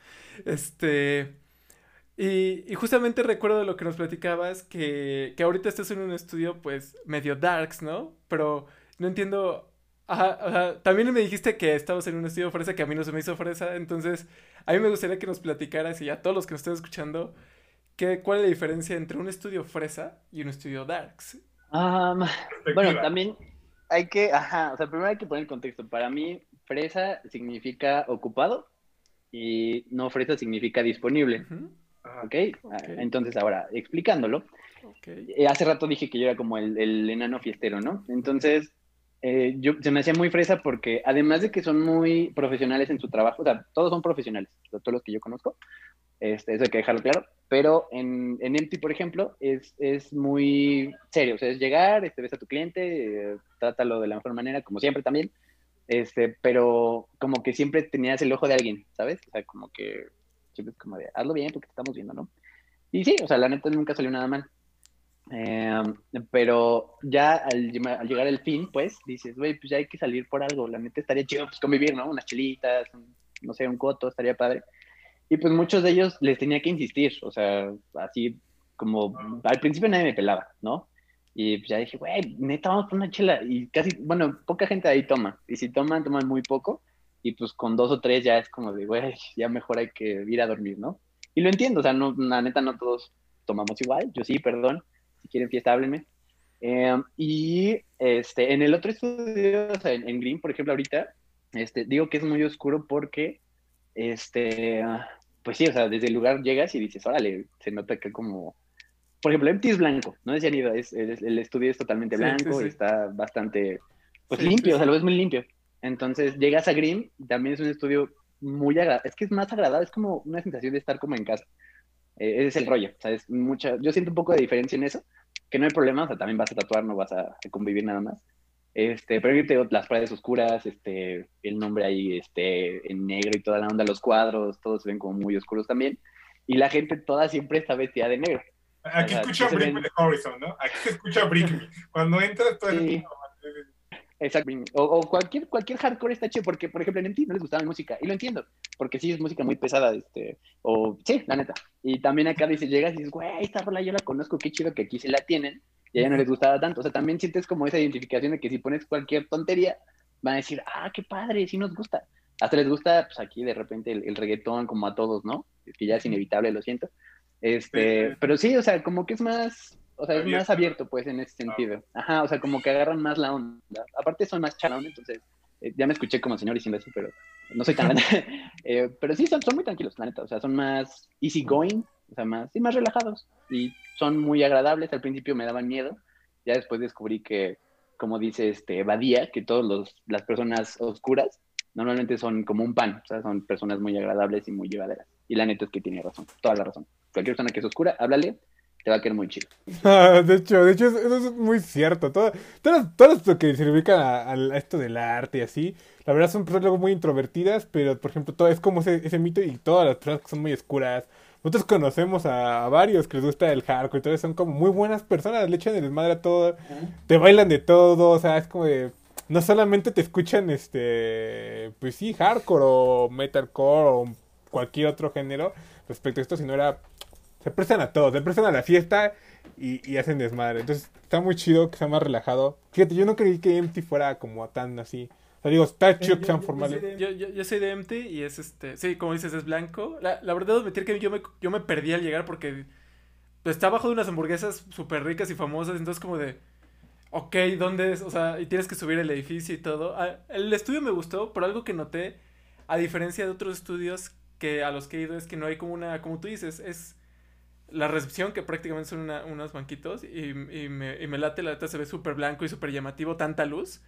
Este... Y, y, justamente recuerdo de lo que nos platicabas, que, que ahorita estás en un estudio pues medio darks, ¿no? Pero no entiendo Ajá, También me dijiste que estabas en un estudio fresa que a mí no se me hizo fresa. Entonces, a mí me gustaría que nos platicaras y a todos los que nos estén escuchando, ¿qué, ¿cuál es la diferencia entre un estudio fresa y un estudio darks? bueno, también hay que, ajá, o sea, primero hay que poner el contexto. Para mí, fresa significa ocupado y no fresa significa disponible. Ujú, Ajá. ¿Ok? Ah, Entonces, ahora, explicándolo, ok. eh, hace rato dije que yo era como el, el enano fiestero, ¿no? Entonces, eh, yo, se me hacía muy fresa porque además de que son muy profesionales en su trabajo, o sea, todos son profesionales, todos los que yo conozco, este, eso hay que dejarlo claro, pero en, en Empty, por ejemplo, es, es muy serio, o sea, es llegar, este, ves a tu cliente, eh, trátalo de la mejor manera, como siempre también, este, pero como que siempre tenías el ojo de alguien, ¿sabes? O sea, como que siempre es como de, hazlo bien porque te estamos viendo, ¿no? Y sí, o sea, la neta nunca salió nada mal. Eh, pero ya al, al llegar el fin, pues, dices, güey, pues ya hay que salir por algo. La neta estaría chido, pues, convivir, ¿no? Unas chelitas, un- no sé, un coto, estaría padre. Y pues muchos de ellos les tenía que insistir, o sea, así como al principio nadie me pelaba, ¿no? Y pues ya dije, güey, neta, vamos por una chela. Y casi, bueno, poca gente ahí toma. Y si toman, toman muy poco. Y pues con dos o tres ya es como de, güey, ya mejor hay que ir a dormir, ¿no? Y lo entiendo, o sea, no, la neta no todos tomamos igual. Yo sí, perdón. Quieren fiesta, háblenme. Eh, y este, en el otro estudio, o sea, en, en Green, por ejemplo, ahorita, este, digo que es muy oscuro porque, este, pues sí, o sea, desde el lugar llegas y dices, órale, se nota que como, por ejemplo, Empty es blanco, no decían ido, es, es- el estudio es totalmente Sí, blanco sí, y sí. está bastante, pues Sí, limpio, sí, o sea, sí. lo ves muy limpio. Entonces llegas a Green, también es un estudio muy agradable, es que es más agradable, es como una sensación de estar como en casa. Eh, ese es el rollo, o sea, es mucha, yo siento un poco de diferencia en eso, que no hay problema, o sea, también vas a tatuar, no vas a, convivir nada más. Este, pero yo te digo, las paredes oscuras, este, el nombre ahí, este, en negro y toda la onda, los cuadros, todos se ven como muy oscuros también. Y la gente toda siempre está vestida de negro. Aquí O sea, escucha Bring ven- Horizon, ¿no? Aquí se escucha Me. Cuando entras, todo Sí. es Exacto. O, o cualquier, cualquier hardcore está chido, porque, por ejemplo, en MTV no les gustaba la música, y lo entiendo, porque sí es música muy pesada, este, o sí, la neta. Y también acá dices, llegas y dices, güey, esta rola yo la conozco, qué chido que aquí se la tienen, y a ella no les gustaba tanto. O sea, también sientes como esa identificación de que si pones cualquier tontería, van a decir, ah, qué padre, sí nos gusta. Hasta les gusta, pues aquí de repente el, el reggaetón, como a todos, ¿no? Es que ya es inevitable, lo siento. Este, Sí. pero sí, o sea, como que es más, o sea, es más Abierto. abierto, pues, en ese sentido. Ajá, o sea, como que agarran más la onda. Aparte son más chalón, entonces, eh, ya me escuché como señor diciendo eso, pero no soy tan... eh, pero sí, son, son muy tranquilos, la neta, o sea, son más easy going, o sea, más, sí, más relajados. Y son muy agradables, al principio me daban miedo, ya después descubrí que, como dice este Badía, que todas las personas oscuras normalmente son como un pan, o sea, son personas muy agradables y muy llevaderas. Y la neta es que tiene razón, toda la razón. Cualquier persona que es oscura, háblale, te va a quedar muy chido. Ah, de hecho, de hecho, eso, es muy cierto. Todo, todas, todas lo que se ubican a, esto del arte y así, la verdad son personas luego muy introvertidas, pero por ejemplo, todo es como ese, ese mito y todas las personas que son muy oscuras. Nosotros conocemos a, a varios que les gusta el hardcore y todo, son como muy buenas personas, le echan el desmadre a todo, te bailan de todo, o sea, es como de... No solamente te escuchan, este, pues sí, hardcore o metalcore o cualquier otro género respecto a esto, sino era se prestan a todo, se prestan a la fiesta y, y hacen desmadre. Entonces está muy chido que sea más relajado. Fíjate, yo no creí que Empty fuera como tan así. O sea, digo, está chido que sean formales. Yo, yo, yo soy de Empty y es este, sí, como dices, es blanco. La, la verdad, admitir que yo me, yo me perdí al llegar porque está abajo de unas hamburguesas súper ricas y famosas, entonces como de, ok, ¿dónde es? O sea, y tienes que subir el edificio y todo. Ah, el estudio me gustó, pero algo que noté, a diferencia de otros estudios que a los que he ido, es que no hay como una, como tú dices, es la recepción, que prácticamente son unos banquitos, y, y me, y late, la neta se ve súper blanco y súper llamativo, tanta luz.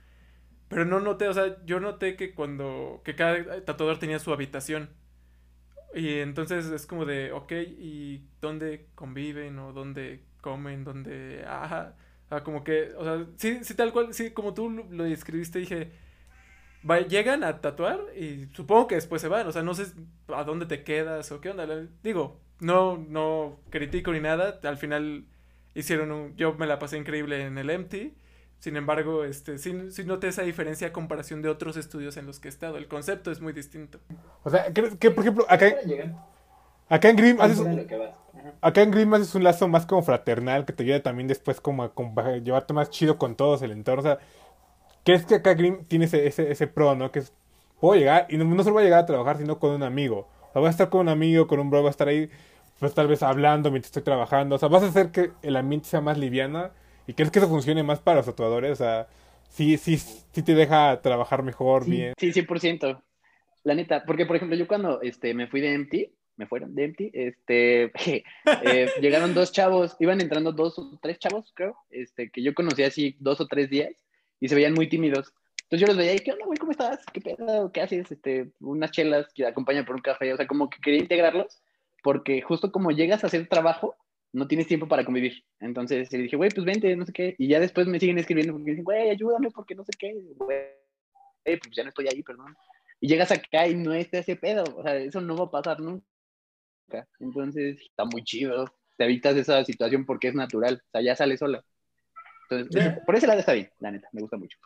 Pero no noté, o sea, yo noté que cuando, que cada tatuador tenía su habitación. Y entonces es como de, ok, ¿y dónde conviven o dónde comen, dónde, ajá, como que, o sea, sí, sí, tal cual, sí, como tú lo, describiste, dije, va- llegan a tatuar y supongo que después se van, o sea, no sé a dónde te quedas o qué onda, digo, no, no critico ni nada, al final hicieron un, yo me la pasé increíble en el Empty, sin embargo, este, sí, sí noté esa diferencia a comparación de otros estudios en los que he estado, el concepto es muy distinto. O sea, que, que, por ejemplo, acá, acá en Grim haces, acá en Grim haces un lazo más como fraternal que te ayuda también después como a, como a llevarte más chido con todos el entorno. O sea, ¿crees que acá Grim tiene ese, ese, ese pro, no? Que es, puedo llegar, y no, no solo voy a llegar a trabajar, sino con un amigo. O sea, voy a estar con un amigo, con un bro, voy a estar ahí, pues tal vez hablando mientras estoy trabajando. O sea, vas a hacer que el ambiente sea más liviano y crees que eso funcione más para los tatuadores. O sea, sí, sí, sí te deja trabajar mejor, bien. Sí, 100%. La neta, porque por ejemplo, yo cuando este, me fui de MT, me fueron de MT, este, eh, llegaron dos chavos, iban entrando dos o tres chavos, creo, este, que yo conocí así dos o tres días y se veían muy tímidos. Entonces yo los veía y, ¿qué onda, güey? ¿Cómo estás? ¿Qué pedo? ¿Qué haces? Este, unas chelas que acompañan por un café, o sea, como que quería integrarlos, porque justo como llegas a hacer trabajo, no tienes tiempo para convivir. Entonces le dije, güey, pues vente, no sé qué. Y ya después me siguen escribiendo porque dicen, güey, ayúdame porque no sé qué. Güey, pues ya no estoy ahí, perdón. Y llegas acá y no está ese pedo. O sea, eso no va a pasar nunca. Entonces está muy chido. Te evitas esa situación porque es natural. O sea, ya sale sola. Entonces, por ese lado está bien, la neta, me gusta mucho.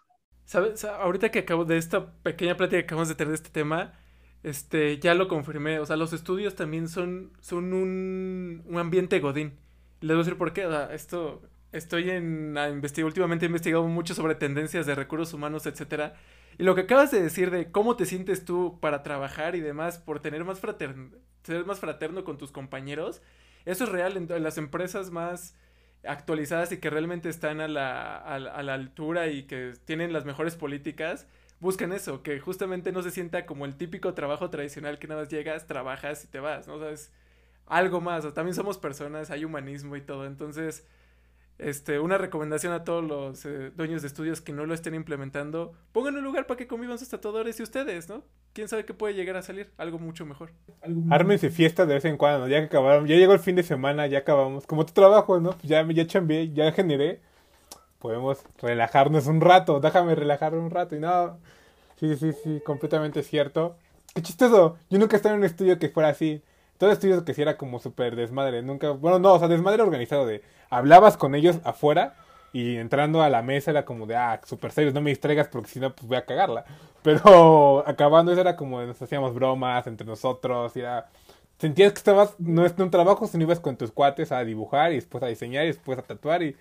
¿Sabes? Ahorita que acabo de esta pequeña plática que acabamos de tener de este tema, este, ya lo confirmé. O sea, los estudios también son, son un, un ambiente godín. Les voy a decir por qué. O sea, esto, estoy en, a últimamente he investigado mucho sobre tendencias de recursos humanos, etcétera. Y lo que acabas de decir de cómo te sientes tú para trabajar y demás, por tener más fraterno, ser más fraterno con tus compañeros, eso es real en, las empresas más actualizadas y que realmente están a la, a la altura y que tienen las mejores políticas buscan eso, que justamente no se sienta como el típico trabajo tradicional que nada más llegas, trabajas y te vas, ¿no? O sea, es algo más, o también somos personas, hay humanismo y todo, entonces, este, una recomendación a todos los eh, dueños de estudios que no lo estén implementando, pongan un lugar para que convivan sus tatuadores y ustedes, ¿no? Quién sabe qué puede llegar a salir, algo mucho mejor. Ármense fiesta de vez en cuando, ya que acabaron, ya llegó el fin de semana, ya acabamos, como tu trabajo, ¿no? Pues ya, ya chambeé, ya generé, podemos relajarnos un rato, déjame relajar un rato y no. Sí, sí, sí, completamente cierto. Qué chistoso, yo nunca he estado en un estudio que fuera así. Todo estudio que sí era como súper desmadre, nunca, bueno, no, o sea, desmadre organizado de, hablabas con ellos afuera y entrando a la mesa era como de, ah, súper serios, no me distraigas porque si no, pues voy a cagarla. Pero acabando eso era como, nos hacíamos bromas entre nosotros, y era sentías que estabas, no es un trabajo, sino ibas con tus cuates a dibujar y después a diseñar y después a tatuar y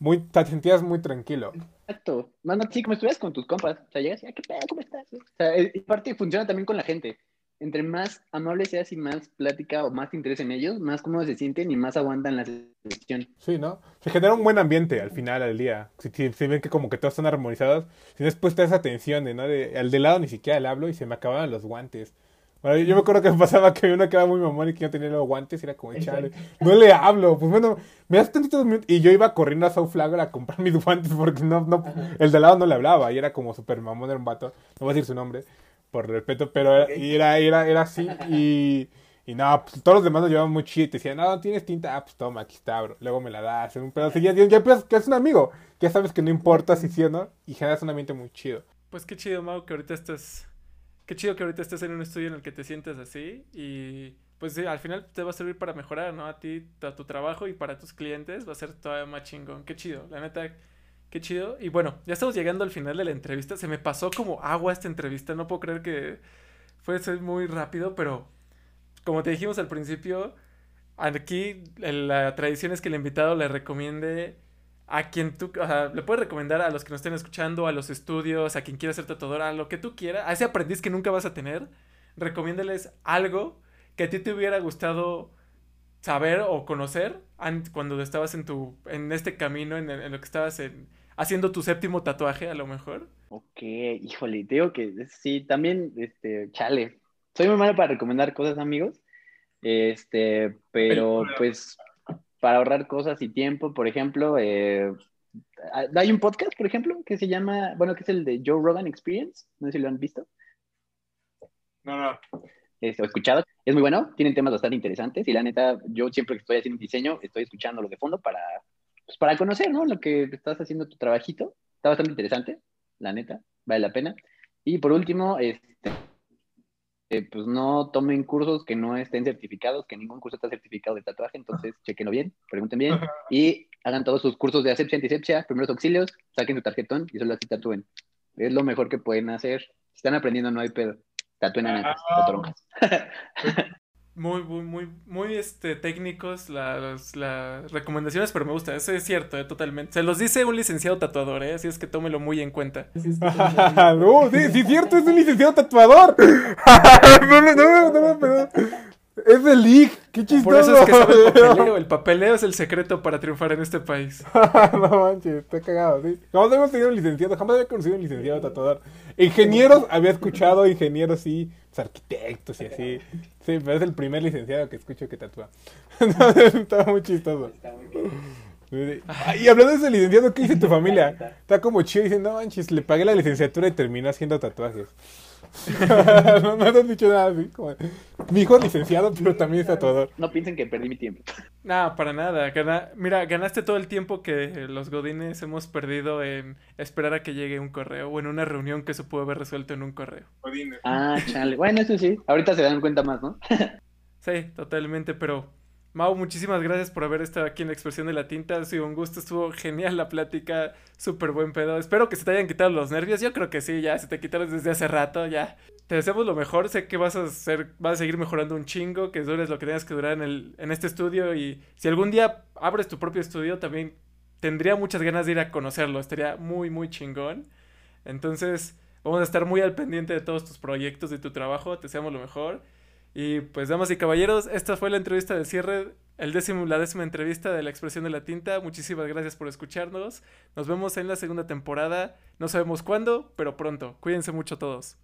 muy, te sentías muy tranquilo. Exacto. Más no, sí, como estuvieras con tus compas. O sea, llegas y, ah, ¿qué pedo? ¿Cómo estás? O sea, y parte funciona también con la gente. Entre más amable seas y más plática o más interés en ellos, más cómodos se sienten y más aguantan la sesión. Sí, ¿no? Se genera un buen ambiente al final del día. Si, si, ven que como que todos están armonizados, si después te esa tensión de, ¿no? De, al de lado ni siquiera le hablo y se me acababan los guantes. Bueno, yo me acuerdo que me pasaba que uno quedaba muy mamón y que no tenía los guantes y era como, chale, no le hablo. Pues bueno, me das tantitos minutos. Y yo iba corriendo a South Flagler a comprar mis guantes porque no, no, el de lado no le hablaba y era como súper mamón, era un vato. No voy a decir su nombre, por respeto, pero era, era, era, así y... Y no, pues todos los demás nos llevaban muy chido y te decían, no, tienes tinta, ah, pues toma, aquí está, bro. Luego me la das, un pedazo. Y ya, ya, que es un amigo. Ya sabes que no importa si sí o no. Y generas un ambiente muy chido. Pues qué chido, Mau, que ahorita estás qué chido que ahorita estés en un estudio en el que te sientes así y pues sí, al final te va a servir para mejorar, ¿no? A ti, a tu trabajo y para tus clientes va a ser todavía más chingón. Qué chido, la neta, qué chido. Y bueno, ya estamos llegando al final de la entrevista. Se me pasó como agua esta entrevista, no puedo creer que fue muy rápido, pero como te dijimos al principio, aquí la tradición es que el invitado le recomiende a quien tú, o sea, le puedes recomendar a los que nos estén escuchando, a los estudios, a quien quiera ser tatuador, a lo que tú quieras, a ese aprendiz que nunca vas a tener, recomiéndales algo que a ti te hubiera gustado saber o conocer cuando estabas en tu, en este camino, en, lo que estabas haciendo tu séptimo tatuaje a lo mejor. Ok, híjole, digo que sí, también, este, chale, soy muy malo para recomendar cosas, amigos, este, pero pues para ahorrar cosas y tiempo, por ejemplo, eh, hay un podcast, por ejemplo, que se llama, bueno, que es el de Joe Rogan Experience, no sé si lo han visto. No, no. Este, escuchado, es muy bueno, tienen temas bastante interesantes y la neta, yo siempre que estoy haciendo diseño, estoy escuchándolo de fondo para, pues, para conocer, ¿no? Lo que estás haciendo tu trabajito, está bastante interesante, la neta, vale la pena. Y por último, este, eh, pues no tomen cursos que no estén certificados, que ningún curso está certificado de tatuaje, entonces chequenlo bien, pregunten bien y hagan todos sus cursos de asepsia, antisepsia, primeros auxilios, saquen su tarjetón y solo así tatúen. Es lo mejor que pueden hacer. Si están aprendiendo, no hay pedo. Tatúen a ah. Muy, muy, muy, muy este, técnicos las, las recomendaciones, pero me gusta, eso es cierto, eh, totalmente. Se los dice un licenciado tatuador, ¿eh? así es que tómelo muy en cuenta. no, sí, sí, es cierto, es un licenciado tatuador. no, no, no, no, Es de League, qué chistoso. Por eso es que sabe el papeleo. El papeleo es el secreto para triunfar en este país. no manches, está cagado, sí. Jamás hemos tenido un licenciado, jamás había conocido un licenciado tatuador. Ingenieros había escuchado, ingenieros sí, pues, arquitectos y así. Sí, pero es el primer licenciado que escucho que tatúa. Entonces, Estaba muy chistoso. Y hablando de ese licenciado, ¿qué dice tu familia? Está como chido diciendo, no manches, le pagué la licenciatura y terminó haciendo tatuajes. no, no te han dicho nada así. Como, mi hijo es licenciado, pero también es tatuador. No piensen que perdí mi tiempo. No, para nada. Gana- Mira, ganaste todo el tiempo que los godines hemos perdido en esperar a que llegue un correo o en una reunión que se pudo haber resuelto en un correo. Godines. Ah, chale. Bueno, eso sí. Ahorita se dan cuenta más, ¿no? Sí, totalmente, pero Mau, muchísimas gracias por haber estado aquí en la expresión de la tinta. Ha sido un gusto, estuvo genial la plática, súper buen pedo. Espero que se te hayan quitado los nervios. Yo creo que sí, ya se te quitaron desde hace rato, ya. Te deseamos lo mejor, sé que vas a ser, vas a seguir mejorando un chingo, que dures lo que tengas que durar en el, en este estudio y si algún día abres tu propio estudio también tendría muchas ganas de ir a conocerlo, estaría muy muy chingón. Entonces, vamos a estar muy al pendiente de todos tus proyectos, de tu trabajo, te deseamos lo mejor. Y pues, damas y caballeros, esta fue la entrevista de cierre, el décimo, la décima entrevista de la expresión de la tinta. Muchísimas gracias por escucharnos. Nos vemos en la segunda temporada. No sabemos cuándo, pero pronto. Cuídense mucho todos.